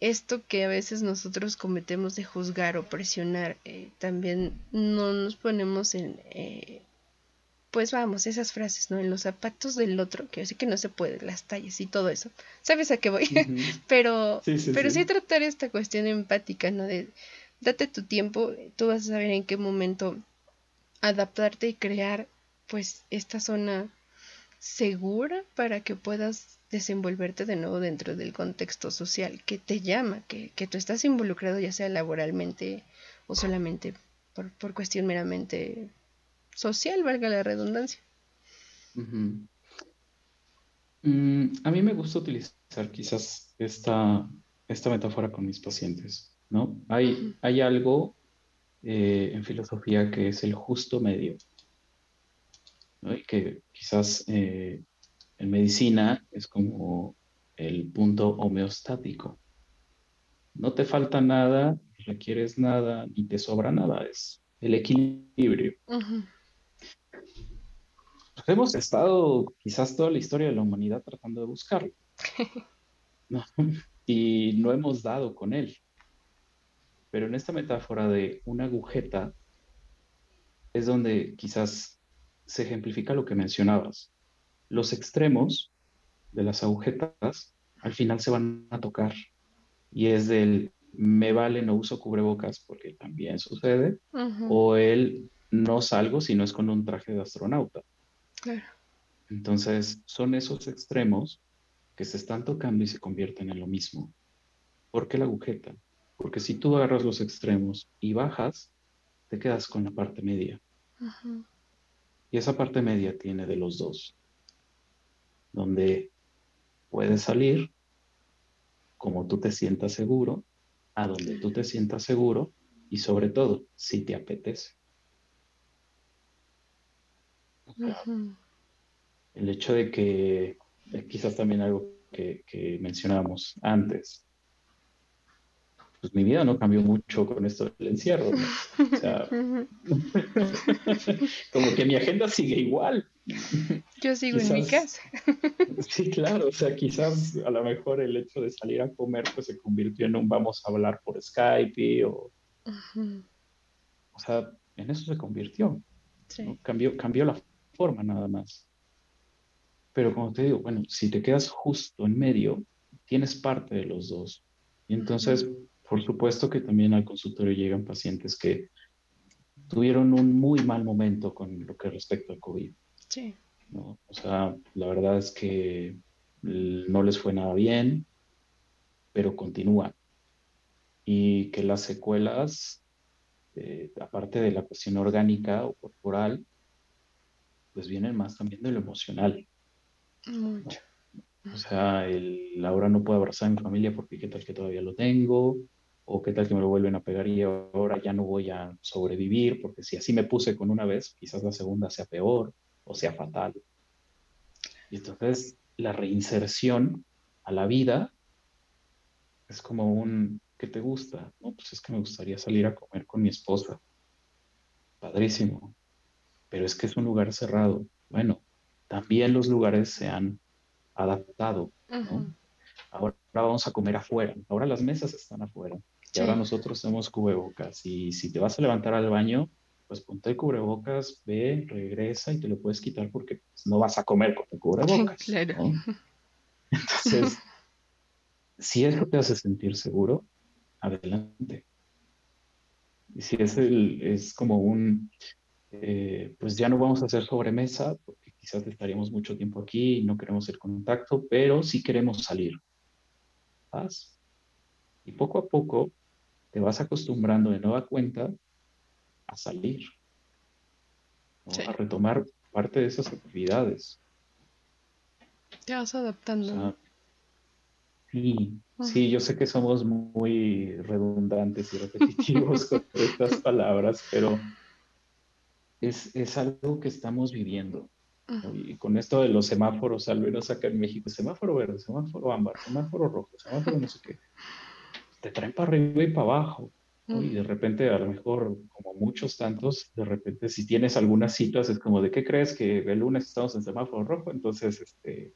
esto que a veces nosotros cometemos de juzgar o presionar, eh, también no nos ponemos en, eh, pues vamos, esas frases, ¿no? En los zapatos del otro, que yo sé que no se puede, las tallas y todo eso. ¿Sabes a qué voy? <laughs> pero pero sí. tratar esta cuestión empática, ¿no? De date tu tiempo, tú vas a saber en qué momento adaptarte y crear pues esta zona segura para que puedas desenvolverte de nuevo dentro del contexto social que te llama, que, que tú estás involucrado ya sea laboralmente o solamente por, por cuestión meramente social, valga la redundancia. Mm, a mí me gusta utilizar quizás esta, esta metáfora con mis pacientes, ¿no? Hay, hay algo eh, en filosofía que es el justo medio, ¿no? Y que quizás eh, en medicina es como el punto homeostático. No te falta nada, no requieres nada, ni te sobra nada, es el equilibrio hemos estado quizás toda la historia de la humanidad tratando de buscarlo. <laughs> Y no hemos dado con él. Pero en esta metáfora de una agujeta es donde quizás se ejemplifica lo que mencionabas. Los extremos de las agujetas al final se van a tocar. Y es del me vale, no uso cubrebocas porque también sucede, o el no salgo si no es con un traje de astronauta. Entonces, son esos extremos que se están tocando y se convierten en lo mismo. ¿Por qué la agujeta? Porque si tú agarras los extremos y bajas, te quedas con la parte media. Y esa parte media tiene de los dos, donde puedes salir como tú te sientas seguro, a donde tú te sientas seguro y sobre todo si te apetece. El hecho de que, quizás también algo que, mencionábamos antes, pues mi vida no cambió mucho con esto del encierro. O sea, <laughs> como que mi agenda sigue igual. Yo sigo en mi casa. <laughs> sí, claro, o sea, quizás a lo mejor el hecho de salir a comer pues se convirtió en un vamos a hablar por Skype o... O sea, en eso se convirtió. Cambió, cambió la forma nada más. Pero como te digo, bueno, si te quedas justo en medio, tienes parte de los dos. Y entonces, por supuesto que también al consultorio llegan pacientes que tuvieron un muy mal momento con lo que respecta al COVID. Sí. ¿no? O sea, la verdad es que no les fue nada bien, pero continúan. Y que las secuelas, eh, aparte de la cuestión orgánica o corporal, pues vienen más también de lo emocional. Mucho. O sea, el, ahora no puedo abrazar a mi familia porque qué tal que todavía lo tengo, o qué tal que me lo vuelven a pegar y ahora ya no voy a sobrevivir, porque si así me puse con una vez, quizás la segunda sea peor o sea fatal. Y entonces la reinserción a la vida es como un, ¿qué te gusta? No, pues es que me gustaría salir a comer con mi esposa. Padrísimo pero es que es un lugar cerrado. Bueno, también los lugares se han adaptado. Ahora vamos a comer afuera. Ahora las mesas están afuera. Y ahora nosotros tenemos cubrebocas. Y si te vas a levantar al baño, pues ponte el cubrebocas, ve, regresa y te lo puedes quitar porque pues, no vas a comer con el cubrebocas. <laughs> Claro. Entonces, <laughs> si eso te hace sentir seguro, adelante. Y si es, el, es como un, eh, pues ya no vamos a hacer sobremesa, porque quizás estaríamos mucho tiempo aquí, no queremos el contacto, pero sí queremos salir. ¿Vas? Y poco a poco te vas acostumbrando de nueva cuenta a salir, a retomar parte de esas actividades. Te vas adaptando. sí, sí, yo sé que somos muy redundantes y repetitivos <laughs> con estas palabras, pero es, algo que estamos viviendo. Y con esto de los semáforos, al menos acá en México, semáforo verde, semáforo ámbar, semáforo rojo, semáforo no sé qué, te traen para arriba y para abajo. Y de repente, a lo mejor, como muchos tantos, de repente, si tienes algunas citas, es como, ¿de qué crees que el lunes estamos en semáforo rojo? Entonces, este,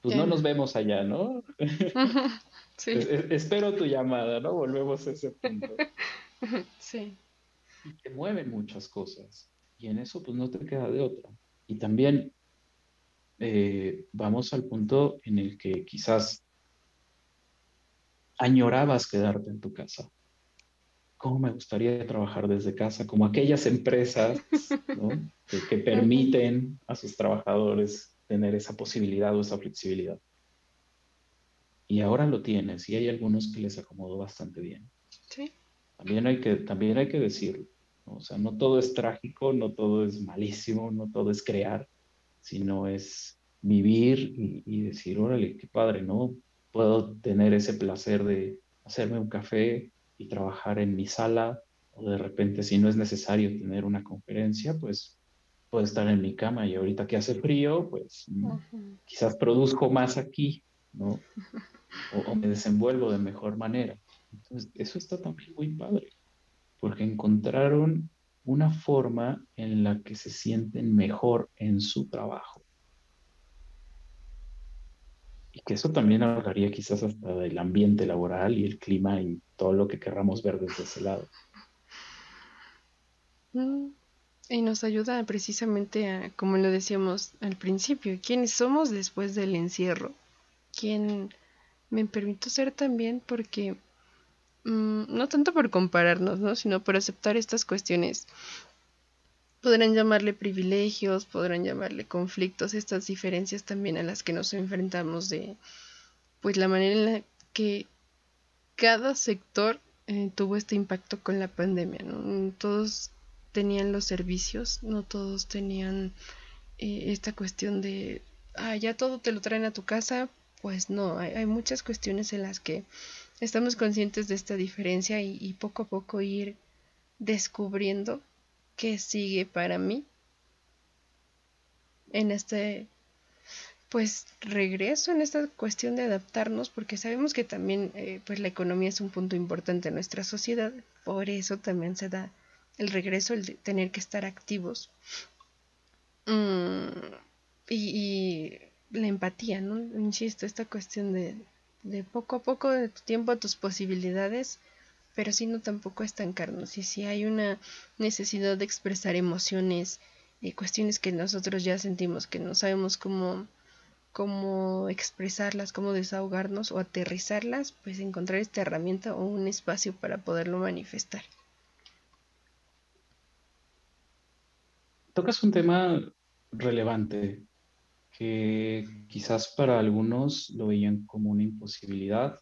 pues no nos vemos allá, ¿no? <laughs> sí. espero tu llamada, ¿no? Volvemos a ese punto. <laughs> Sí. Y te mueven muchas cosas. Y en eso, pues no te queda de otra. Y también eh, vamos al punto en el que quizás añorabas quedarte en tu casa. ¿Cómo me gustaría trabajar desde casa? Como aquellas empresas <laughs> que, permiten a sus trabajadores tener esa posibilidad o esa flexibilidad. Y ahora lo tienes y hay algunos que les acomodó bastante bien. Sí. También hay que, también hay que decirlo. O sea, no todo es trágico, no todo es malísimo, no todo es crear, sino es vivir y, y decir, órale, qué padre, ¿no? Puedo tener ese placer de hacerme un café y trabajar en mi sala, o de repente si no es necesario tener una conferencia, pues puedo estar en mi cama y ahorita que hace frío, pues quizás produzco más aquí, ¿no? O, me desenvuelvo de mejor manera. Entonces, eso está también muy padre, porque encontraron una forma en la que se sienten mejor en su trabajo. Y que eso también hablaría quizás hasta del ambiente laboral y el clima y todo lo que querramos ver desde ese lado. Mm, y nos ayuda precisamente a, como lo decíamos al principio, quiénes somos después del encierro. Quién me permito ser también porque, mm, no tanto por compararnos, ¿no? sino por aceptar estas cuestiones podrán llamarle privilegios, podrán llamarle conflictos, estas diferencias también a las que nos enfrentamos de pues la manera en la que cada sector eh, tuvo este impacto con la pandemia, ¿no? Todos tenían los servicios, no todos tenían eh, esta cuestión de, ah, ya todo te lo traen a tu casa, pues no, hay, muchas cuestiones en las que estamos conscientes de esta diferencia y poco a poco ir descubriendo qué sigue para mí en este pues regreso en esta cuestión de adaptarnos porque sabemos que también eh, pues la economía es un punto importante en nuestra sociedad. Por eso también se da el regreso el de tener que estar activos. Mm, y, la empatía no insisto esta cuestión de, de poco a poco de tu tiempo a tus posibilidades pero sino tampoco estancarnos. Y si hay una necesidad de expresar emociones, y cuestiones que nosotros ya sentimos, que no sabemos cómo, cómo expresarlas, cómo desahogarnos o aterrizarlas, pues encontrar esta herramienta o un espacio para poderlo manifestar. Tocas un tema relevante que quizás para algunos lo veían como una imposibilidad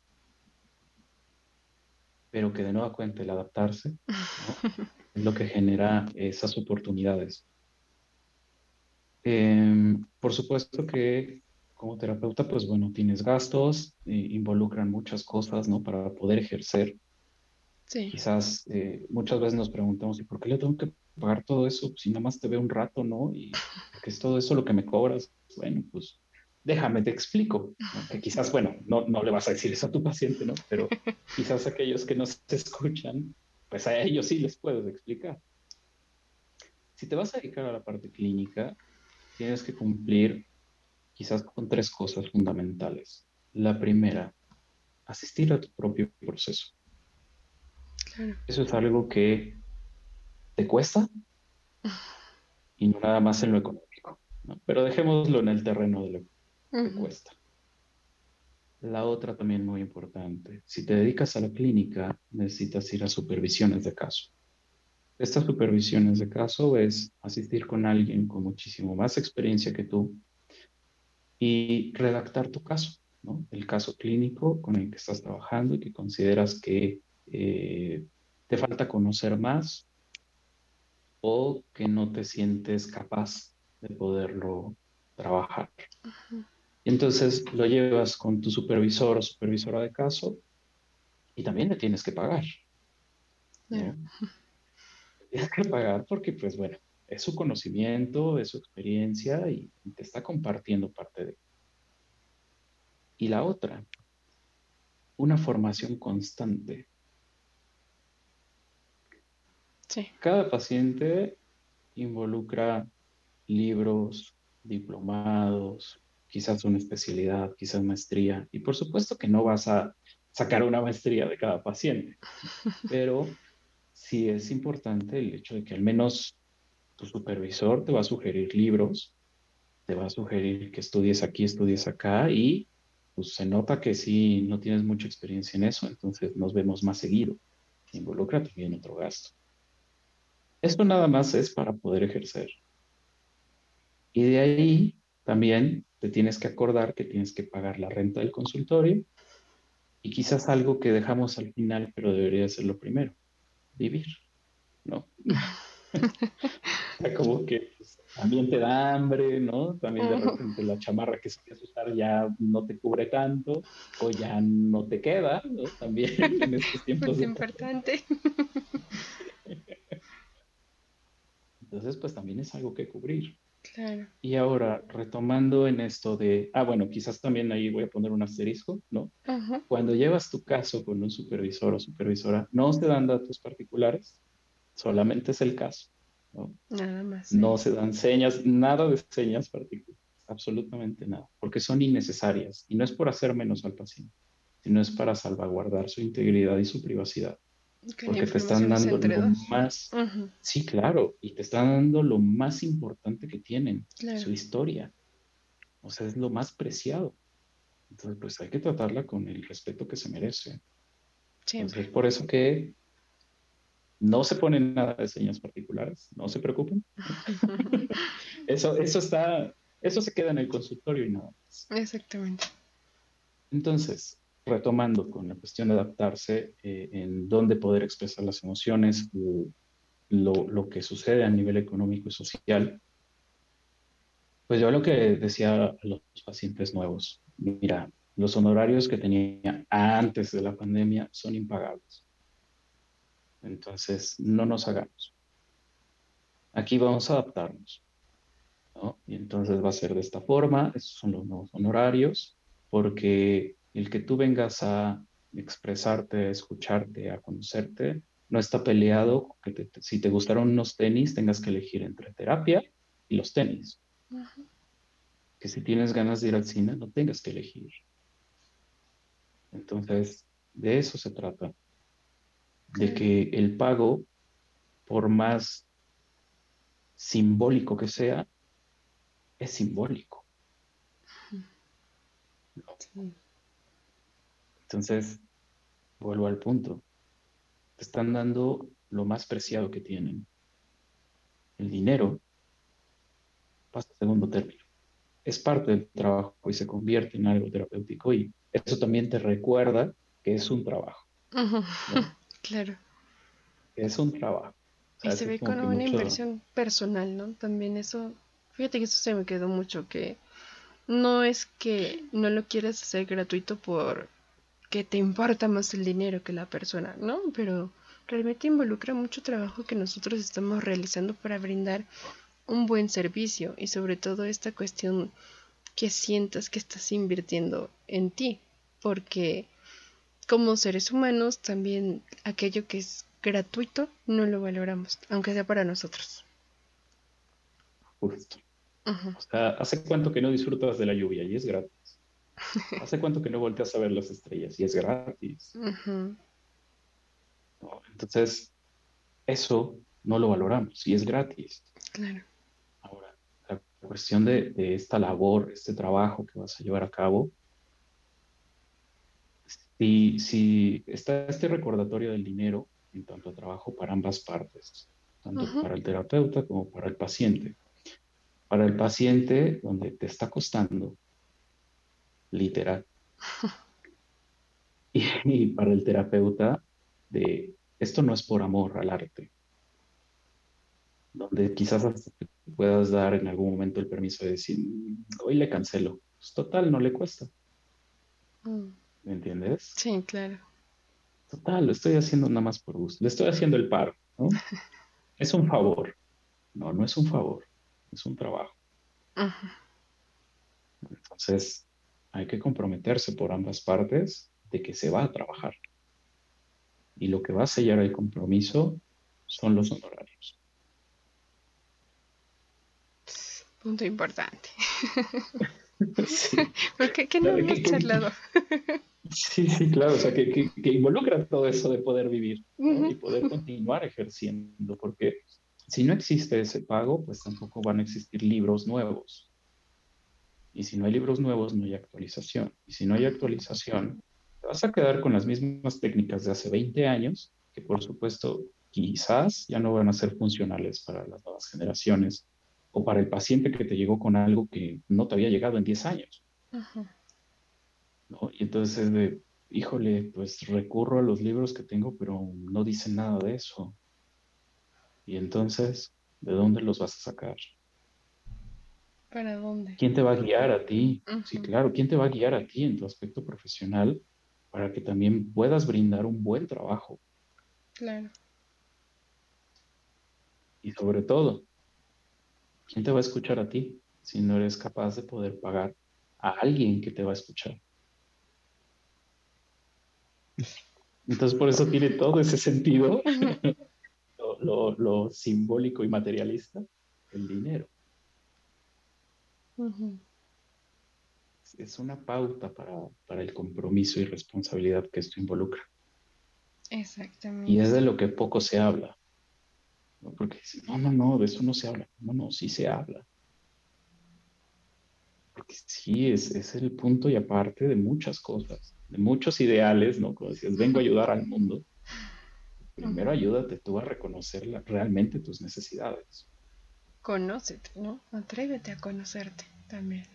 pero que de nueva cuenta el adaptarse <laughs> es lo que genera esas oportunidades. Em, por supuesto que como terapeuta, pues bueno, tienes gastos, involucran muchas cosas, ¿no? Para poder ejercer. Sí. Quizás eh, muchas veces nos preguntamos, ¿y por qué le tengo que pagar todo eso si nada más te veo un rato, ¿no? Y que es todo eso lo que me cobras. Bueno, pues déjame, te explico, que quizás, bueno, no, no le vas a decir eso a tu paciente, ¿no? Pero quizás aquellos que no se <laughs> escuchan, pues a ellos sí les puedes explicar. Si te vas a dedicar a la parte clínica, tienes que cumplir quizás con tres cosas fundamentales. La primera, asistir a tu propio proceso. Eso es algo que te cuesta y no nada más en lo económico, ¿no? pero dejémoslo en el terreno de lo cuesta. La otra también muy importante, si te dedicas a la clínica, necesitas ir a supervisiones de caso. estas supervisiones de caso es asistir con alguien con muchísimo más experiencia que tú y redactar tu caso, ¿no? El caso clínico con el que estás trabajando y que consideras que eh, te falta conocer más o que no te sientes capaz de poderlo trabajar. Entonces lo llevas con tu supervisor o supervisora de caso y también le tienes que pagar. <laughs> Tienes que pagar porque, pues bueno, es su conocimiento, es su experiencia y te está compartiendo parte de. Y la otra, una formación constante. Sí. Cada paciente involucra libros, diplomados, quizás una especialidad, quizás maestría. Y por supuesto que no vas a sacar una maestría de cada paciente, <laughs> pero sí es importante el hecho de que al menos tu supervisor te va a sugerir libros, te va a sugerir que estudies aquí, estudies acá y pues se nota que sí no tienes mucha experiencia en eso, entonces nos vemos más seguido. Involucra también otro gasto. Esto nada más es para poder ejercer. Y de ahí también te tienes que acordar que tienes que pagar la renta del consultorio y quizás algo que dejamos al final, pero debería ser lo primero, vivir, ¿no? <laughs> como que pues, también te da hambre, ¿no? También de repente la chamarra que sabías usar ya no te cubre tanto o ya no te queda, ¿no? También <laughs> en estos tiempos. Es importante. <laughs> Entonces, pues también es algo que cubrir. Y ahora, retomando en esto de, ah, bueno, quizás también ahí voy a poner un asterisco, ¿no? Cuando llevas tu caso con un supervisor o supervisora, no se dan datos particulares, solamente es el caso, ¿no? Nada más. No se dan señas, nada de señas particulares, absolutamente nada, porque son innecesarias y no es por hacer menos al paciente, sino es para salvaguardar su integridad y su privacidad porque te están dando lo más, sí, claro, y te están dando lo más importante que tienen, su historia. O sea, es lo más preciado. Entonces, pues hay que tratarla con el respeto que se merece. Entonces, es por eso que no se ponen nada de señas particulares, no se preocupen. <laughs> eso, eso está, eso se queda en el consultorio y nada más. Exactamente. Entonces, retomando con la cuestión de adaptarse, eh, en dónde poder expresar las emociones, lo, lo, que sucede a nivel económico y social, pues yo lo que decía a los pacientes nuevos, mira, los honorarios que tenía antes de la pandemia son impagables. Entonces, no nos hagamos. Aquí vamos a adaptarnos. ¿no? Y entonces va a ser de esta forma, esos son los nuevos honorarios, porque el que tú vengas a expresarte, a escucharte, a conocerte, no está peleado que si te gustaron unos tenis, tengas que elegir entre terapia y los tenis. Que si tienes ganas de ir al cine, no tengas que elegir. Entonces, de eso se trata. De que el pago, por más simbólico que sea, es simbólico. Entonces, vuelvo al punto. Te están dando lo más preciado que tienen. El dinero pasa a segundo término. Es parte del trabajo y se convierte en algo terapéutico y eso también te recuerda que es un trabajo. <laughs> Claro. Es un trabajo. y se ve como una inversión personal, ¿no? También eso, fíjate que eso se me quedó mucho, que no es que no lo quieras hacer gratuito por que te importa más el dinero que la persona, ¿no? Pero realmente involucra mucho trabajo que nosotros estamos realizando para brindar un buen servicio y sobre todo esta cuestión que sientas que estás invirtiendo en ti, porque como seres humanos también aquello que es gratuito no lo valoramos, aunque sea para nosotros. Justo. O sea, ¿hace cuánto que no disfrutas de la lluvia y es gratis? ¿Hace cuánto que no volteas a ver las estrellas? Y es gratis. entonces, eso no lo valoramos y es gratis. Claro. Ahora, la cuestión de, esta labor, este trabajo que vas a llevar a cabo, si, si está este recordatorio del dinero en tanto a trabajo para ambas partes, tanto para el terapeuta como para el paciente. Para el paciente, donde te está costando, literal. y, para el terapeuta, de esto no es por amor al arte, donde quizás hasta te puedas dar en algún momento el permiso de decir, hoy le cancelo. Pues total, no le cuesta. Mm. ¿Me entiendes? Sí, claro. Total, lo estoy haciendo nada más por gusto. Le estoy haciendo el paro, ¿no? <laughs> es un favor. No, no es un favor, es un trabajo. Entonces, hay que comprometerse por ambas partes de que se va a trabajar. Y lo que va a sellar el compromiso son los honorarios. Punto importante. <laughs> Sí. <laughs> Porque ¿qué no hemos charlado? <laughs> Sí, sí, claro, o sea, que, involucra todo eso de poder vivir y poder continuar ejerciendo, porque si no existe ese pago, pues tampoco van a existir libros nuevos. Y si no hay libros nuevos, no hay actualización. Y si no hay actualización, te vas a quedar con las mismas técnicas de hace 20 años, que por supuesto quizás ya no van a ser funcionales para las nuevas generaciones o para el paciente que te llegó con algo que no te había llegado en 10 años. Y entonces es de, híjole, pues recurro a los libros que tengo, pero no dicen nada de eso. Y entonces, ¿de dónde los vas a sacar? ¿Para dónde? ¿Quién te va a guiar a ti? Sí, claro, ¿quién te va a guiar a ti en tu aspecto profesional para que también puedas brindar un buen trabajo? Claro. Y sobre todo, ¿quién te va a escuchar a ti si no eres capaz de poder pagar a alguien que te va a escuchar? Entonces, por eso tiene todo ese sentido, <laughs> <laughs> lo, simbólico y materialista, el dinero. Es una pauta para, el compromiso y responsabilidad que esto involucra. Exactamente. Y es de lo que poco se habla. Porque no, no, no, de eso no se habla. No, no, sí se habla. Porque sí, es, es el punto y aparte de muchas cosas de muchos ideales, ¿no? Como decías, vengo a ayudar al mundo. Primero ayúdate tú a reconocer realmente tus necesidades. Conócete, ¿no? Atrévete a conocerte también.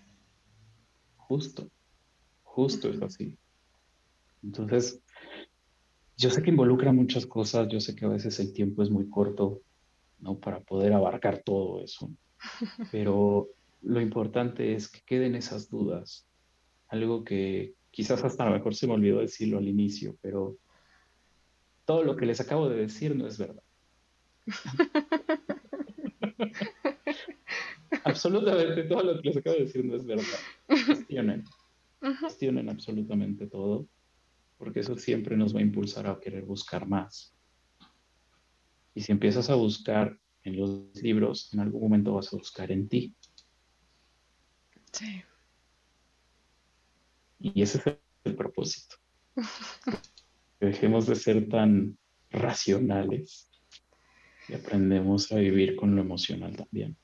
Justo, justo es así. Entonces, yo sé que involucra muchas cosas, yo sé que a veces el tiempo es muy corto, ¿no? Para poder abarcar todo eso. <laughs> Pero lo importante es que queden esas dudas, algo que, quizás hasta a lo mejor se me olvidó decirlo al inicio, pero todo lo que les acabo de decir no es verdad. <laughs> absolutamente todo lo que les acabo de decir no es verdad. Cuestionen. Cuestionen absolutamente todo, porque eso siempre nos va a impulsar a querer buscar más. Y si empiezas a buscar en los libros, en algún momento vas a buscar en ti. Sí. Y ese es el propósito. dejemos de ser tan racionales y aprendemos a vivir con lo emocional también.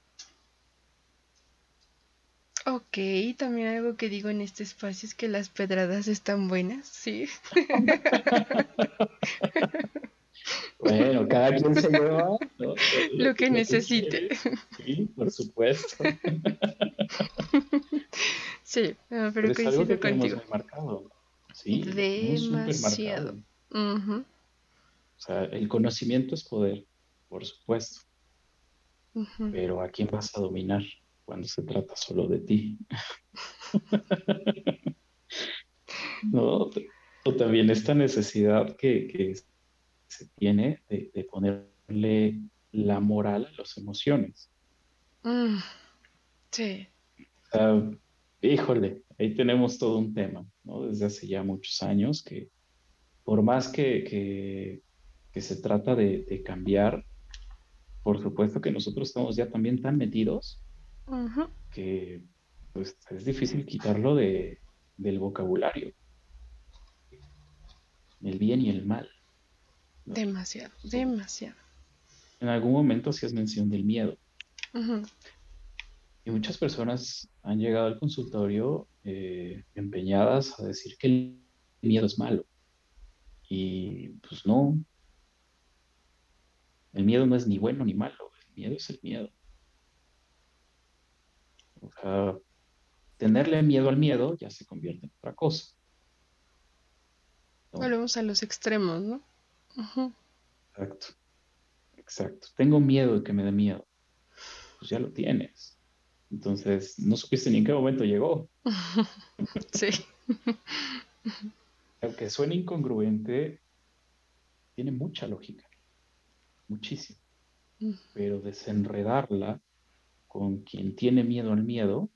Ok, también algo que digo en este espacio es que las pedradas están buenas, sí. <laughs> bueno, cada quien se lleva lo, que, necesite. Sí, por supuesto. <laughs> Sí, pero, pero es algo que contigo. Marcado. Sí, demasiado. O sea, el conocimiento es poder, por supuesto. Pero ¿a quién vas a dominar cuando se trata solo de ti? <laughs> no, o también esta necesidad que, se tiene de, ponerle la moral a las emociones. Mm, sí. Sea, híjole, ahí tenemos todo un tema, ¿no? Desde hace ya muchos años que por más que, se trata de, cambiar, por supuesto que nosotros estamos ya también tan metidos que pues, es difícil quitarlo de, del vocabulario. El bien y el mal. Demasiado, demasiado. En algún momento hacías mención del miedo. Y muchas personas han llegado al consultorio eh, empeñadas a decir que el miedo es malo. Y pues no. El miedo no es ni bueno ni malo, el miedo es el miedo. O sea, tenerle miedo al miedo ya se convierte en otra cosa. Volvemos a los extremos, ¿no? Exacto, exacto. Tengo miedo de que me dé miedo. Pues ya lo tienes. Entonces, no supiste ni en qué momento llegó. <laughs> sí. <laughs> Aunque suene incongruente, tiene mucha lógica. Muchísimo. Pero desenredarla con quien tiene miedo al miedo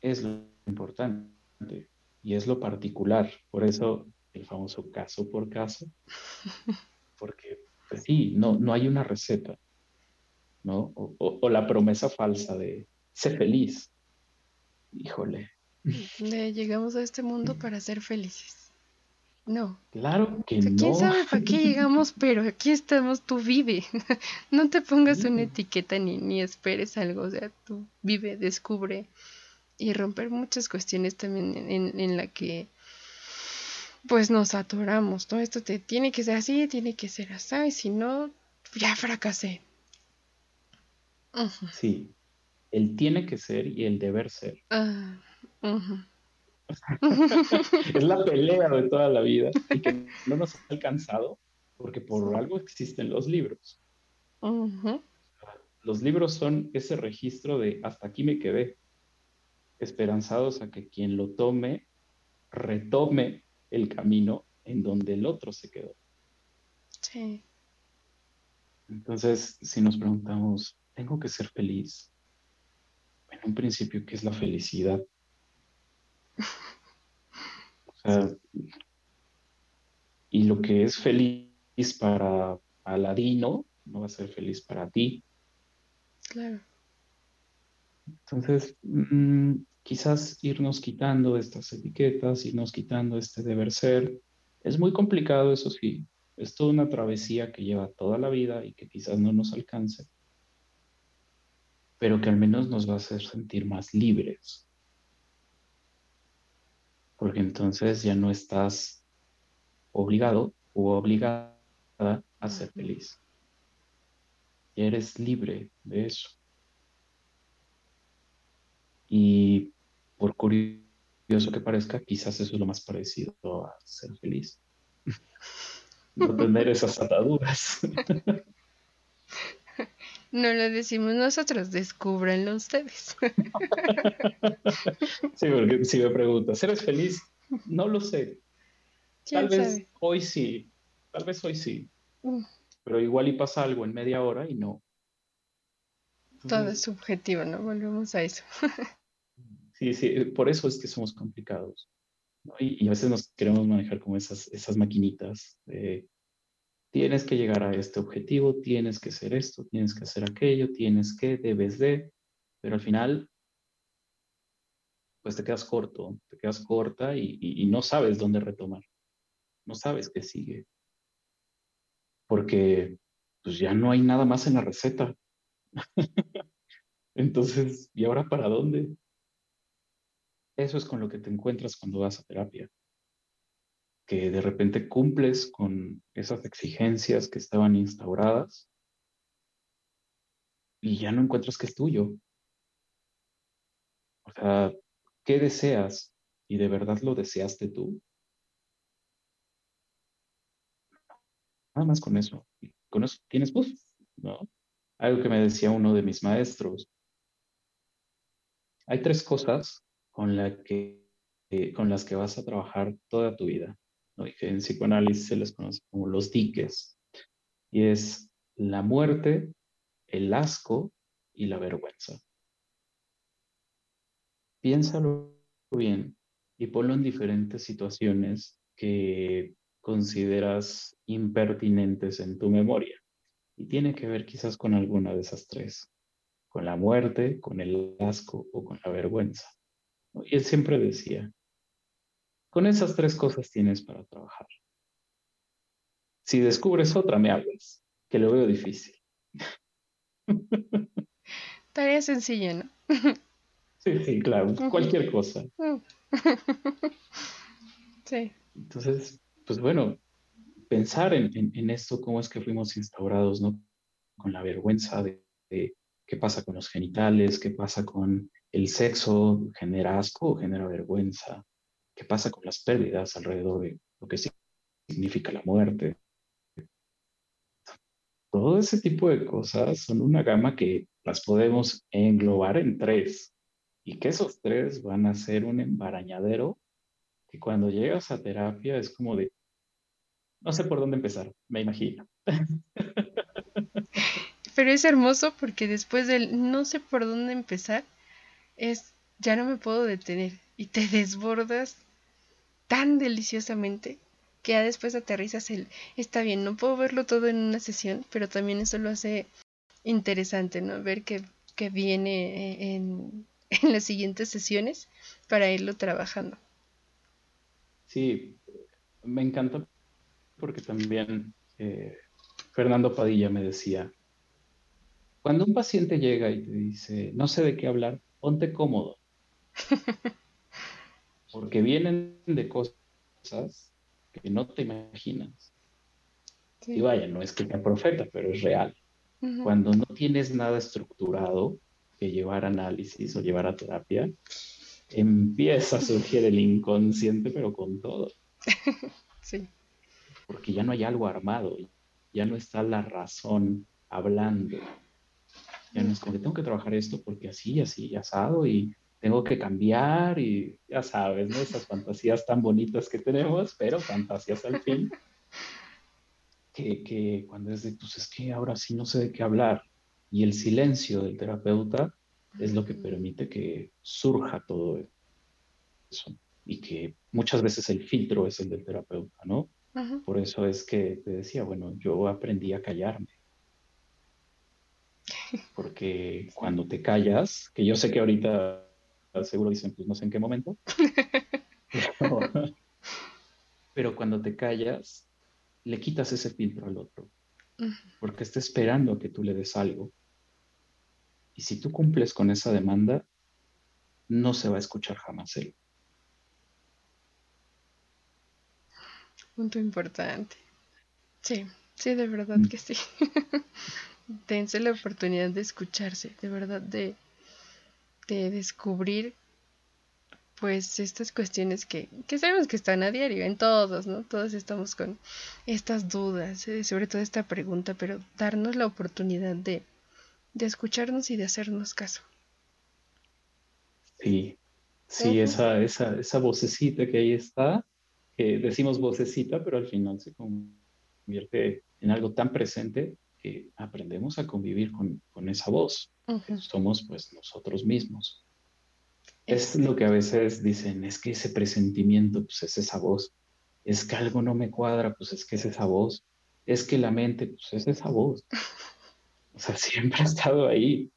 es lo importante y es lo particular. Por eso el famoso caso por caso. <laughs> Porque, pues sí, no, no hay una receta, ¿no? O, la promesa falsa de ser feliz. Híjole. llegamos a este mundo para ser felices. No. Claro que no. ¿Quién sabe para qué llegamos? <laughs> Pero aquí estamos, tú vive. <laughs> no te pongas una etiqueta ni, ni esperes algo. O sea, tú vive, descubre y romper muchas cuestiones también en, en, la que pues nos atoramos, todo Esto te tiene que ser así, tiene que ser así, y si no, ya fracasé. Sí, el tiene que ser y el deber ser. Ah, es la pelea de toda la vida y que no nos ha alcanzado porque por algo existen los libros. Los libros son ese registro de hasta aquí me quedé esperanzados a que quien lo tome retome el camino en donde el otro se quedó. Sí. Entonces, si nos preguntamos, ¿tengo que ser feliz? En un principio, ¿qué es la felicidad? <laughs> O sea, y lo que es feliz para Aladino no va a ser feliz para ti. Claro. Entonces, mm, quizás irnos quitando estas etiquetas, irnos quitando este deber ser, es muy complicado, eso sí, es toda una travesía que lleva toda la vida y que quizás no nos alcance, pero que al menos nos va a hacer sentir más libres. Porque entonces ya no estás obligado o obligada a ser feliz. Ya eres libre de eso. Y por curioso que parezca, quizás eso es lo más parecido a ser feliz. <laughs> no tener esas ataduras. <laughs> No lo decimos nosotros, descúbranlo ustedes. <laughs> sí, porque si me preguntas, ¿eres feliz? No lo sé. Tal vez hoy sí, tal vez hoy sí. Mm. Pero igual y pasa algo en media hora y no. Todo es subjetivo, ¿no? Volvemos a eso. <laughs> sí, sí, por eso es que somos complicados. Y, a veces nos queremos manejar como esas, esas maquinitas de tienes que llegar a este objetivo, tienes que hacer esto, tienes que hacer aquello, tienes que, debes de, pero al final, pues te quedas corto, te quedas corta y, y no sabes dónde retomar, no sabes qué sigue, porque pues ya no hay nada más en la receta. <laughs> Entonces, ¿y ahora para dónde? Eso es con lo que te encuentras cuando vas a terapia. Que de repente cumples con esas exigencias que estaban instauradas y ya no encuentras que es tuyo. O sea, ¿qué deseas? ¿Y de verdad lo deseaste tú? Nada más con eso. con eso tienes ¿no? Algo que me decía uno de mis maestros, hay tres cosas con, la que, eh, con las que vas a trabajar toda tu vida. ¿No? Y que en psicoanálisis se les conoce como los diques. Y es la muerte, el asco y la vergüenza. Piénsalo bien y ponlo en diferentes situaciones que consideras impertinentes en tu memoria. Y tiene que ver quizás con alguna de esas tres con la muerte, con el asco o con la vergüenza. Y él siempre decía, con esas tres cosas tienes para trabajar. Si descubres otra, me hablas, que lo veo difícil. <laughs> Tarea sencilla, ¿no? sí, sí, claro, cualquier cosa. <laughs> sí. Entonces, pues bueno, pensar en, esto, cómo es que fuimos instaurados, ¿no? Con la vergüenza de, qué pasa con los genitales, qué pasa con el sexo, genera asco genera vergüenza, qué pasa con las pérdidas alrededor de lo que significa la muerte. Todo ese tipo de cosas son una gama que las podemos englobar en tres y que esos tres van a ser un embarañadero que cuando llegas a terapia es como de, no sé por dónde empezar, me imagino. Pero es hermoso porque después del no sé por dónde empezar, es ya no me puedo detener y te desbordas tan deliciosamente que ya después aterrizas el está bien, no puedo verlo todo en una sesión, pero también eso lo hace interesante, ¿no? Ver que, que viene eh, en, <laughs> en las siguientes sesiones para irlo trabajando. Sí, me encanta porque también eh, Fernando Padilla me decía, cuando un paciente llega y te dice, no sé de qué hablar, ponte cómodo. <laughs> Porque vienen de cosas que no te imaginas. Y vaya, no es que sea profeta, pero es real. Cuando no tienes nada estructurado que llevar análisis o llevar a terapia, empieza a surgir el inconsciente, pero con todo. <laughs> Sí. Porque ya no hay algo armado, ya no está la razón hablando. Ya no es como que tengo que trabajar esto porque así, así, asado y tengo que cambiar y ya sabes, ¿no? Esas fantasías tan bonitas que tenemos, pero fantasías al fin. <laughs> Que, que cuando es de, pues es que ahora sí no sé de qué hablar. Y el silencio del terapeuta es lo que permite que surja todo eso y que muchas veces el filtro es el del terapeuta, ¿no? Por eso es que te decía, bueno, yo aprendí a callarme. <laughs> Porque cuando te callas, que yo sé que ahorita seguro dicen, pues no sé en qué momento, <laughs> pero, cuando te callas, le quitas ese filtro al otro, porque está esperando a que tú le des algo. Y si tú cumples con esa demanda, no se va a escuchar jamás él. Punto importante. Sí, sí, de verdad mm. que sí. <laughs> Dense la oportunidad de escucharse, de verdad, de, de descubrir pues estas cuestiones que, que, sabemos que están a diario en todos, ¿no? Todos estamos con estas dudas, eh, sobre todo esta pregunta, pero darnos la oportunidad de, de escucharnos y de hacernos caso. Sí, sí, esa, esa, esa vocecita que ahí está, que decimos vocecita, pero al final se convierte en algo tan presente aprendemos a convivir con, con esa voz. Somos pues nosotros mismos. Es lo que a veces dicen, es que ese presentimiento, pues es esa voz. Es que algo no me cuadra, pues es que es esa voz. Es que la mente, pues es esa voz. O sea, <laughs> siempre ha estado ahí.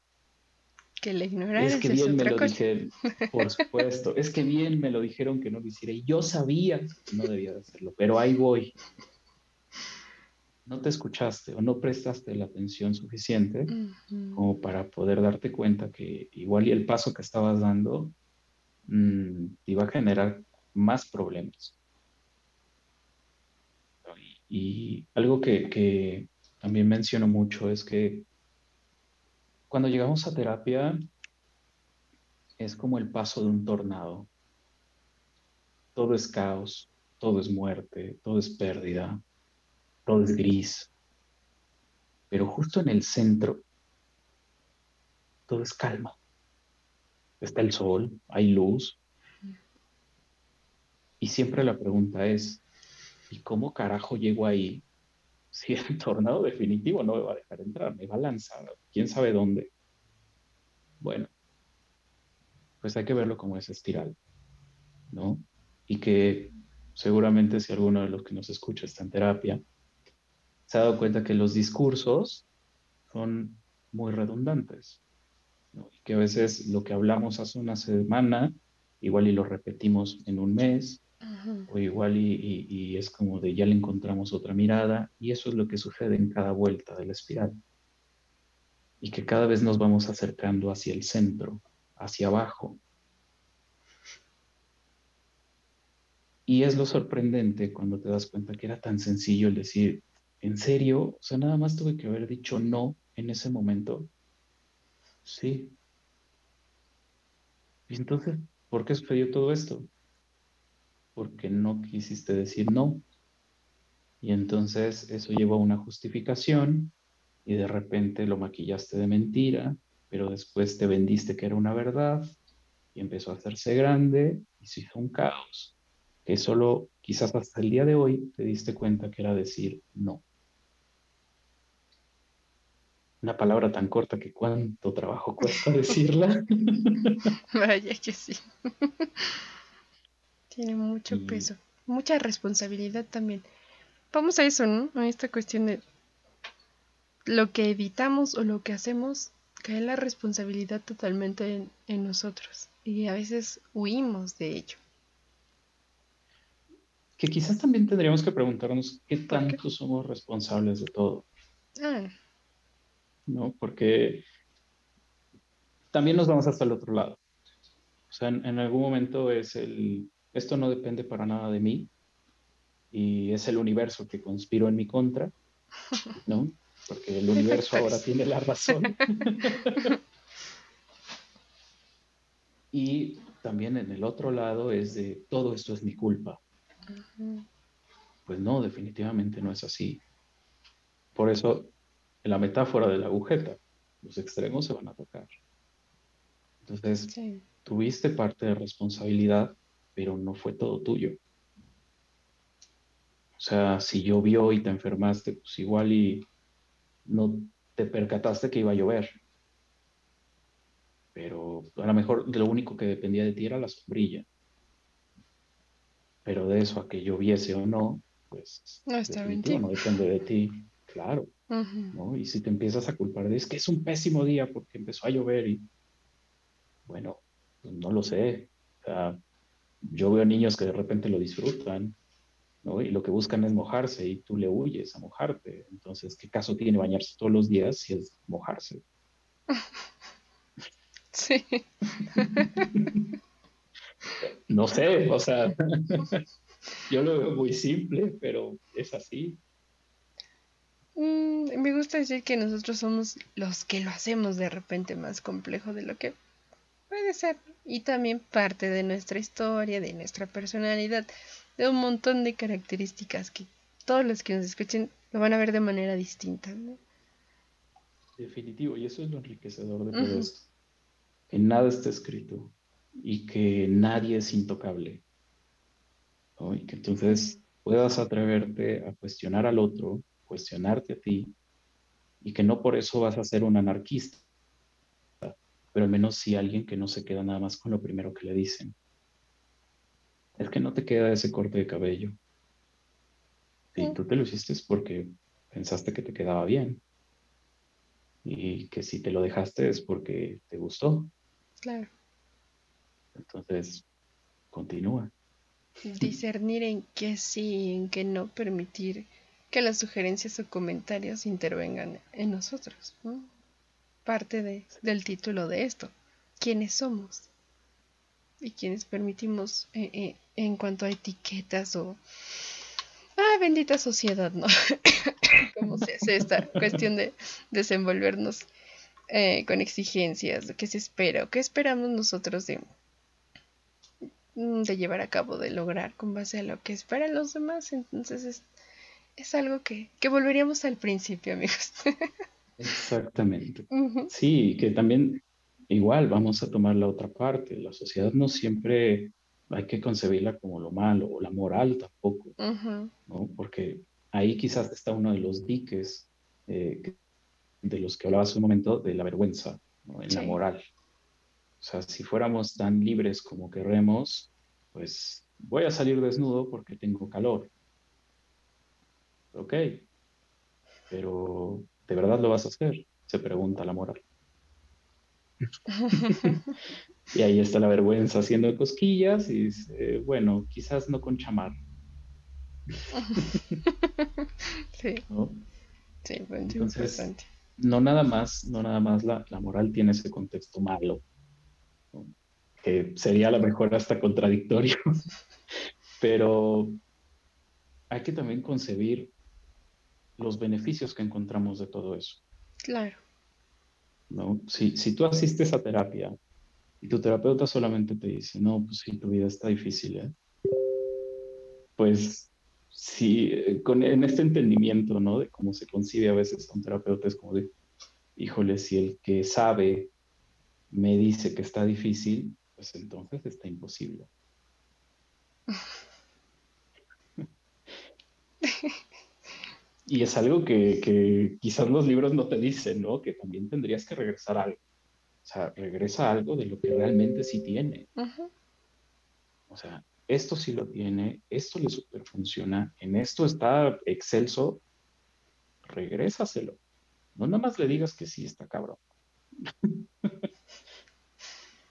Que le ignoraron. Es que bien me lo dijeron, por supuesto. Es que bien me lo dijeron que no lo hiciera. Y yo sabía que no debía de hacerlo, pero ahí voy. No te escuchaste o no prestaste la atención suficiente como para poder darte cuenta que igual y el paso que estabas dando mm, te iba a generar más problemas. Y, algo que, que también menciono mucho es que cuando llegamos a terapia, es como el paso de un tornado. Todo es caos, todo es muerte, todo es pérdida, todo es gris. Pero justo en el centro, todo es calma. Está el sol, hay luz. Y siempre la pregunta es, ¿y cómo carajo llego ahí <laughs> si el tornado definitivo no me va a dejar entrar, me va a lanzar, quién sabe dónde. Bueno, pues hay que verlo como esa espiral, ¿no? Y que seguramente si alguno de los que nos escucha está en terapia, se ha dado cuenta que los discursos son muy redundantes, ¿no? Y que a veces lo que hablamos hace una semana, igual y lo repetimos en un mes, o igual y, es como de ya le encontramos otra mirada y eso es lo que sucede en cada vuelta de la espiral. Y que cada vez nos vamos acercando hacia el centro, hacia abajo. Y es lo sorprendente cuando te das cuenta que era tan sencillo el decir, ¿en serio? O sea, nada más tuve que haber dicho no en ese momento. Sí. Y entonces, ¿por qué sucedió todo esto? Porque no quisiste decir no. Y entonces eso llevó a una justificación y de repente lo maquillaste de mentira, pero después te vendiste que era una verdad y empezó a hacerse grande y se hizo un caos que solo quizás hasta el día de hoy te diste cuenta que era decir no. Una palabra tan corta que cuánto trabajo cuesta decirla. <laughs> Vaya que sí. <laughs> Tiene mucho peso, mucha responsabilidad también. Vamos a eso, ¿no? A esta cuestión de lo que evitamos o lo que hacemos, cae la responsabilidad totalmente en nosotros. Y a veces huimos de ello que quizás también tendríamos que preguntarnos qué tanto somos responsables de todo. Ah. ¿No? Porque también nos vamos hasta el otro lado. O sea, en, algún momento es el, esto no depende para nada de mí y es el universo que conspiró en mi contra, ¿no? Porque el universo ahora tiene la razón. <laughs> y también en el otro lado es de todo esto es mi culpa. Pues no, definitivamente no es así. Por eso, en la metáfora de la agujeta, los extremos se van a tocar. Entonces, tuviste parte de responsabilidad, pero no fue todo tuyo. O sea, si llovió y te enfermaste, pues igual y no te percataste que iba a llover. Pero a lo mejor lo único que dependía de ti era la sombrilla pero de eso a que lloviese o no, pues no, está no depende de ti, claro. ¿no? Y si te empiezas a culpar de es que es un pésimo día porque empezó a llover y bueno, pues no lo sé. O sea, yo veo niños que de repente lo disfrutan, ¿no? Y lo que buscan es mojarse y tú le huyes a mojarte. Entonces, ¿qué caso tiene bañarse todos los días si es mojarse? <laughs> Sí. <laughs> No sé, o sea, <laughs> yo lo veo muy simple, pero es así. Mm, me gusta decir que nosotros somos los que lo hacemos de repente más complejo de lo que puede ser. Y también parte de nuestra historia, de nuestra personalidad, de un montón de características que todos los que nos escuchen lo van a ver de manera distinta. Definitivo, y eso es lo enriquecedor de todo esto. Que nada está escrito, y que nadie es intocable. Y que entonces puedas atreverte a cuestionar al otro, cuestionarte a ti, y que no por eso vas a ser un anarquista, pero al menos sí alguien que no se queda nada más con lo primero que le dicen. Es que no te queda ese corte de cabello. Si tú te lo hiciste es porque pensaste que te quedaba bien. Y que si te lo dejaste es porque te gustó. Claro. Entonces, continúa. Discernir en qué sí y en qué no permitir que las sugerencias o comentarios intervengan en nosotros. Parte de, del título de esto. ¿Quiénes somos? Y quiénes permitimos eh, eh, en cuanto a etiquetas o... Ah, bendita sociedad, ¿no? <coughs> ¿Cómo se hace esta cuestión de desenvolvernos eh, con exigencias? ¿Qué se espera? ¿O qué esperamos nosotros de, Mm, de llevar a cabo, de lograr con base a lo que esperan los demás. Entonces es, algo que, que, volveríamos al principio, amigos. <laughs> Exactamente. Sí, que también igual vamos a tomar la otra parte. La sociedad no siempre hay que concebirla como lo malo o la moral tampoco, ¿no? Porque ahí quizás está uno de los diques eh, de los que hablaba hace un momento de la vergüenza en la moral. O sea, si fuéramos tan libres como queremos, pues voy a salir desnudo porque tengo calor. Ok, pero ¿de verdad lo vas a hacer? Se pregunta la moral. <laughs> y ahí está la vergüenza haciendo cosquillas y dice, bueno, quizás no con chamar. <laughs> sí. ¿No? Sí, Entonces, no nada más, no nada más la, la moral tiene ese contexto malo, que sería a lo mejor hasta contradictorio, <laughs> Pero hay que también concebir los beneficios que encontramos de todo eso. Claro. ¿No? Si, si tú asistes a terapia y tu terapeuta solamente te dice, no, pues sí, tu vida está difícil, ¿eh? pues sí, eh, con, en este entendimiento, ¿no? De cómo se concibe a veces a un terapeuta, es como de, híjole, si el que sabe me dice que está difícil, pues entonces está imposible. <laughs> y es algo que, que, quizás los libros no te dicen, ¿no? Que también tendrías que regresar a algo. O sea, regresa a algo de lo que realmente sí tiene. O sea, esto sí lo tiene, esto le super funciona, en esto está excelso, regrésaselo. No nada más le digas que sí está cabrón. <laughs>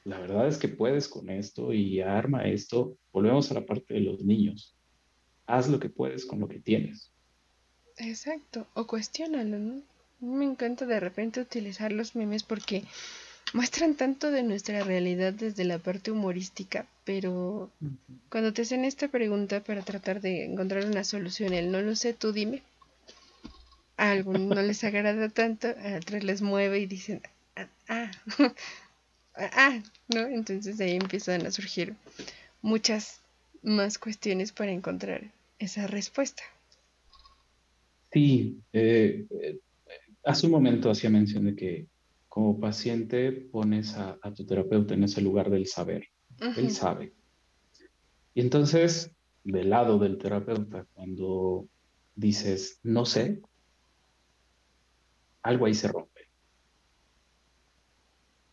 la verdad es que puedes con esto y arma esto. Volvemos a la parte de los niños. Haz lo que puedes con lo que tienes. Exacto, o cuestiónalo, ¿no? Me encanta de repente utilizar los memes porque muestran tanto de nuestra realidad desde la parte humorística, pero cuando te hacen esta pregunta para tratar de encontrar una solución, el no lo sé, tú dime. A algunos no les <laughs> agrada tanto, a otros les mueve y dicen, ah, ah, <laughs> ah, ¿no? Entonces ahí empiezan a surgir muchas más cuestiones para encontrar esa respuesta. Sí, eh, eh, hace un momento hacía mención de que como paciente pones a, tu terapeuta en ese lugar del saber. Él sabe. Y entonces, del lado del terapeuta, cuando dices, no sé, algo ahí se rompe.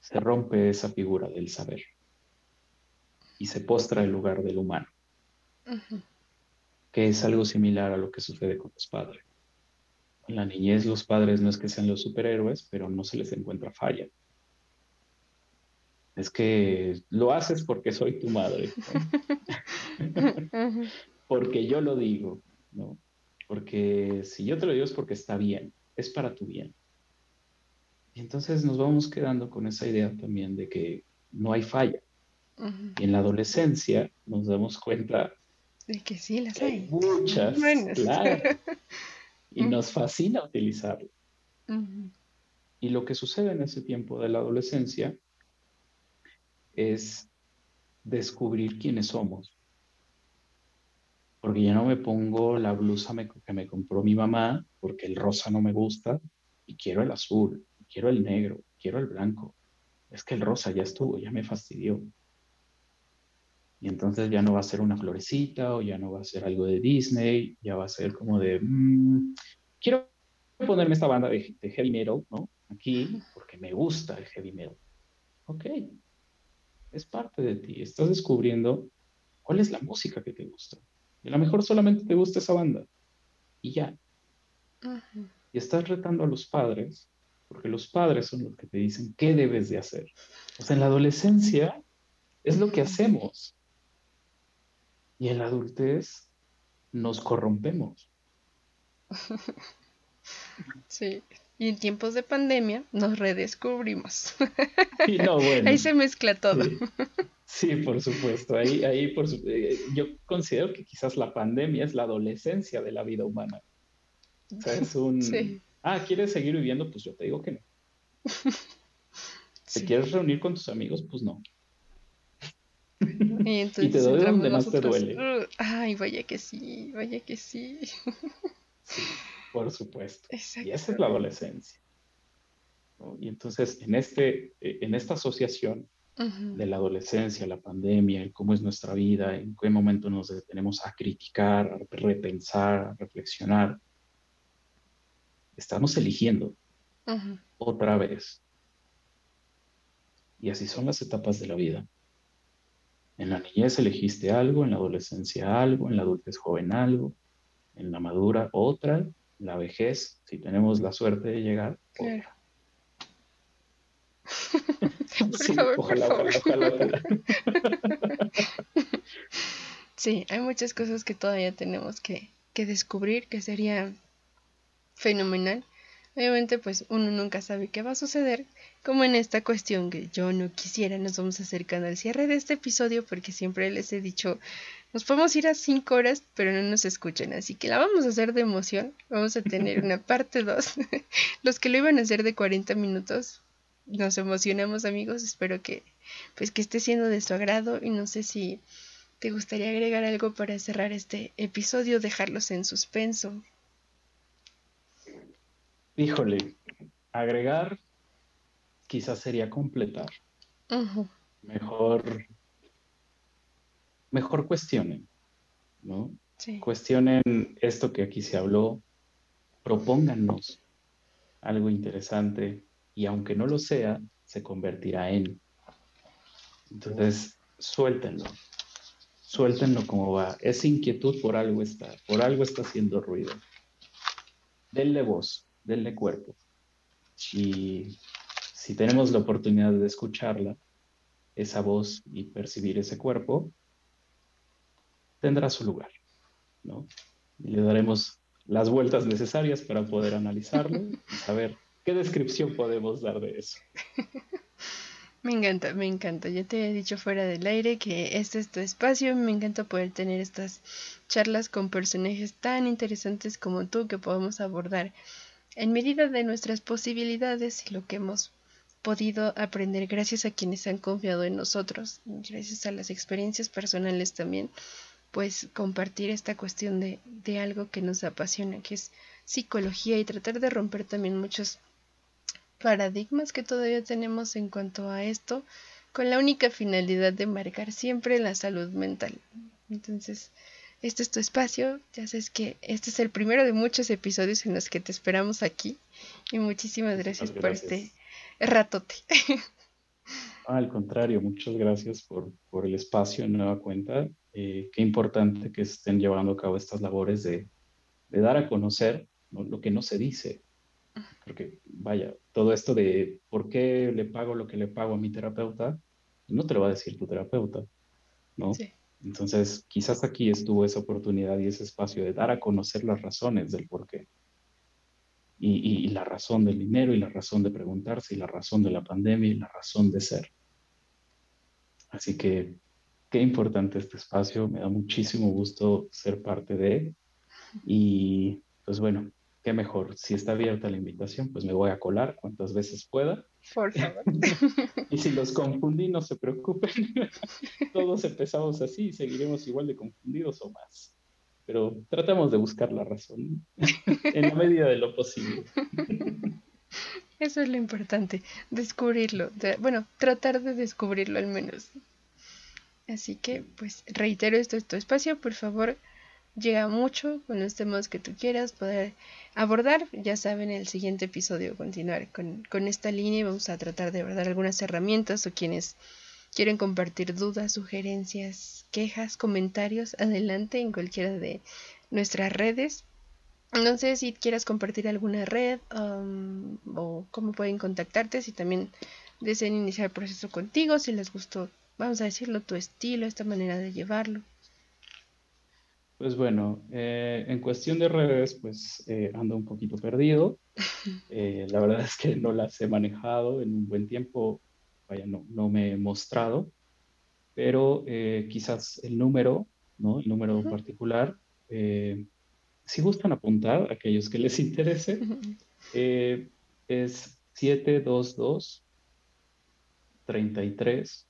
Se rompe esa figura del saber y se postra el lugar del humano, que es algo similar a lo que sucede con los padres. En la niñez los padres no es que sean los superhéroes, pero no se les encuentra falla. Es que lo haces porque soy tu madre, <laughs> porque yo lo digo, ¿no? Porque si yo te lo digo es porque está bien, es para tu bien. Y entonces nos vamos quedando con esa idea también de que no hay falla. Y en la adolescencia nos damos cuenta de que sí las hay. muchas, claro. Y nos fascina utilizarlo. Y lo que sucede en ese tiempo de la adolescencia es descubrir quiénes somos. Porque ya no me pongo la blusa que me compró mi mamá porque el rosa no me gusta y quiero el azul, quiero el negro, quiero el blanco. Es que el rosa ya estuvo, ya me fastidió. Y entonces ya no va a ser una florecita o ya no va a ser algo de Disney, ya va a ser como de, mm, quiero ponerme esta banda de, heavy metal, ¿no? Aquí, porque me gusta el heavy metal. Ok, es parte de ti, estás descubriendo cuál es la música que te gusta. Y a lo mejor solamente te gusta esa banda. Y ya. Y estás retando a los padres, porque los padres son los que te dicen qué debes de hacer. O sea, en la adolescencia es lo que hacemos. Y en la adultez nos corrompemos. <laughs> Sí, y en tiempos de pandemia nos redescubrimos. <laughs> Ahí se mezcla todo. Sí. por supuesto. Ahí, ahí por eh, yo considero que quizás la pandemia es la adolescencia de la vida humana. O sea, es un... <laughs> Ah, ¿quieres seguir viviendo? Pues yo te digo que no. ¿Te quieres reunir con tus amigos? Pues no. <laughs> Y, te duele donde más te duele. ay, vaya que sí, vaya que sí. por supuesto. Y esa es la adolescencia. Y entonces, en, este, eh, en esta asociación de la adolescencia, la pandemia, cómo es nuestra vida, en qué momento nos detenemos a criticar, a repensar, a reflexionar, estamos eligiendo otra vez. Y así son las etapas de la vida. En la niñez elegiste algo, en la adolescencia algo, en la adultez joven algo, en la madura otra, en la vejez, si tenemos la suerte de llegar, otra. <laughs> sí, ojalá, ojalá, ojalá, <laughs> sí, hay muchas cosas que todavía tenemos que, que descubrir, que sería fenomenal Obviamente pues uno nunca sabe qué va a suceder, como en esta cuestión que yo no quisiera, nos vamos acercando al cierre de este episodio porque siempre les he dicho, Nos podemos ir a cinco horas, pero no nos escuchan, así que la vamos a hacer de emoción. Vamos a tener una <laughs> parte 2. <laughs> Los que lo iban a hacer de 40 minutos, nos emocionamos amigos. Espero que, pues, que esté siendo de su agrado y no sé si te gustaría agregar algo para cerrar este episodio, dejarlos en suspenso. Híjole, agregar quizás sería completar. Mejor mejor cuestionen, ¿no? Cuestionen esto que aquí se habló, propóngannos algo interesante y aunque no lo sea, se convertirá en. Entonces, suéltenlo, suéltenlo como va. Esa inquietud por algo está, por algo está haciendo ruido. Denle voz, denle cuerpo. Y si tenemos la oportunidad de escucharla, esa voz y percibir ese cuerpo, tendrá su lugar, ¿no? Y le daremos las vueltas necesarias para poder analizarlo y saber qué descripción podemos dar de eso. <laughs> Me encanta, me encanta. Ya te he dicho fuera del aire que este es tu espacio. Me encanta poder tener estas charlas con personajes tan interesantes como tú que podemos abordar en medida de nuestras posibilidades y lo que hemos podido aprender gracias a quienes han confiado en nosotros, gracias a las experiencias personales también pues compartir esta cuestión de, de algo que nos apasiona, que es psicología y tratar de romper también muchos paradigmas que todavía tenemos en cuanto a esto, con la única finalidad de marcar siempre la salud mental. Entonces, este es tu espacio, ya sabes que este es el primero de muchos episodios en los que te esperamos aquí y muchísimas gracias, por este ratote. <laughs> Al contrario, muchas gracias por, por el espacio en nueva cuenta eh, qué importante que estén llevando a cabo estas labores de, dar a conocer lo que no se dice. Porque, vaya, todo esto de por qué le pago lo que le pago a mi terapeuta, no te lo va a decir tu terapeuta, ¿no? Entonces, quizás aquí estuvo esa oportunidad y ese espacio de dar a conocer las razones del por qué. Y, la razón del dinero y la razón de preguntarse y la razón de la pandemia y la razón de ser. Así que qué importante este espacio, me da muchísimo gusto ser parte de él. Y pues bueno, qué mejor, si está abierta la invitación, pues me voy a colar cuantas veces pueda. Por favor. <laughs> y si los confundí, no se preocupen. <laughs> Todos empezamos así y seguiremos igual de confundidos o más. Pero tratamos de buscar la razón <laughs> en la medida de lo posible. Eso es lo importante, descubrirlo. bueno, tratar de descubrirlo al menos. Así que, pues, reitero, esto es tu espacio, por favor, llega mucho con los temas que tú quieras poder abordar. Ya saben, el siguiente episodio continuar con, con esta línea y vamos a tratar de abordar algunas herramientas o quienes quieren compartir dudas, sugerencias, quejas, comentarios, <laughs> adelante en cualquiera de nuestras redes. No sé si quieras compartir alguna red um, o cómo pueden contactarte, si también desean iniciar el proceso contigo, si les gustó vamos a decirlo, tu estilo, esta manera de llevarlo? Pues bueno, eh, en cuestión de redes, pues eh, ando un poquito perdido. <laughs> Eh, la verdad es que no las he manejado en un buen tiempo, vaya, no, no me he mostrado, pero quizás el número, ¿no? El número particular, si gustan apuntar, aquellos que les interese, <laughs> es 722 33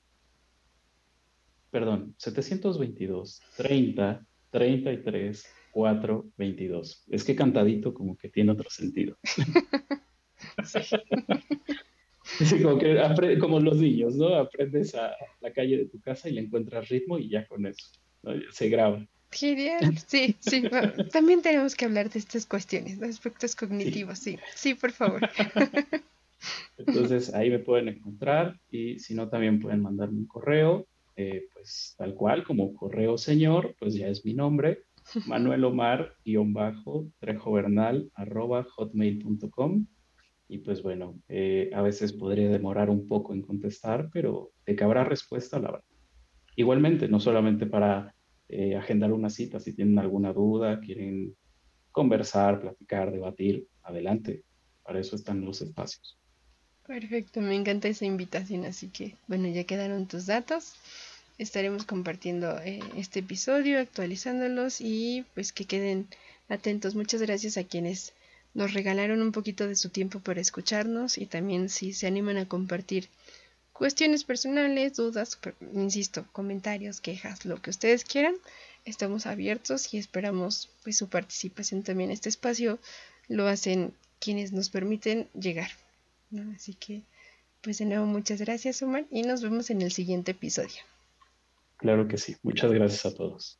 perdón, 722, 30, 33, 4, 22. Es que cantadito como que tiene otro sentido. <laughs> como, los niños, ¿no? Aprendes a la calle de tu casa y le encuentras ritmo y ya con eso se graba. Genial, sí, sí. También tenemos que hablar de estas cuestiones, de aspectos cognitivos, sí, sí, por favor. <laughs> Entonces ahí me pueden encontrar y si no también pueden mandarme un correo eh, pues tal cual como correo señor, pues ya es mi nombre, <laughs> Manuel Omar bajo Trejo Bernal arroba hotmail.com y pues bueno, eh, a veces podría demorar un poco en contestar, pero de que habrá respuesta la verdad. Igualmente, no solamente para eh, agendar una cita, si tienen alguna duda, quieren conversar, platicar, debatir, adelante. Para eso están los espacios. Perfecto, me encanta esa invitación, así que bueno, ya quedaron tus datos. estaremos compartiendo eh, este episodio, actualizándolos y pues que queden atentos. Muchas gracias a quienes nos regalaron un poquito de su tiempo para escucharnos y también si se animan a compartir cuestiones personales, dudas, insisto, comentarios, quejas, lo que ustedes quieran, estamos abiertos y esperamos pues su participación también. Este espacio lo hacen quienes nos permiten llegar. Así que pues de nuevo muchas gracias Omar y nos vemos en el siguiente episodio. Claro que sí. Muchas gracias a todos.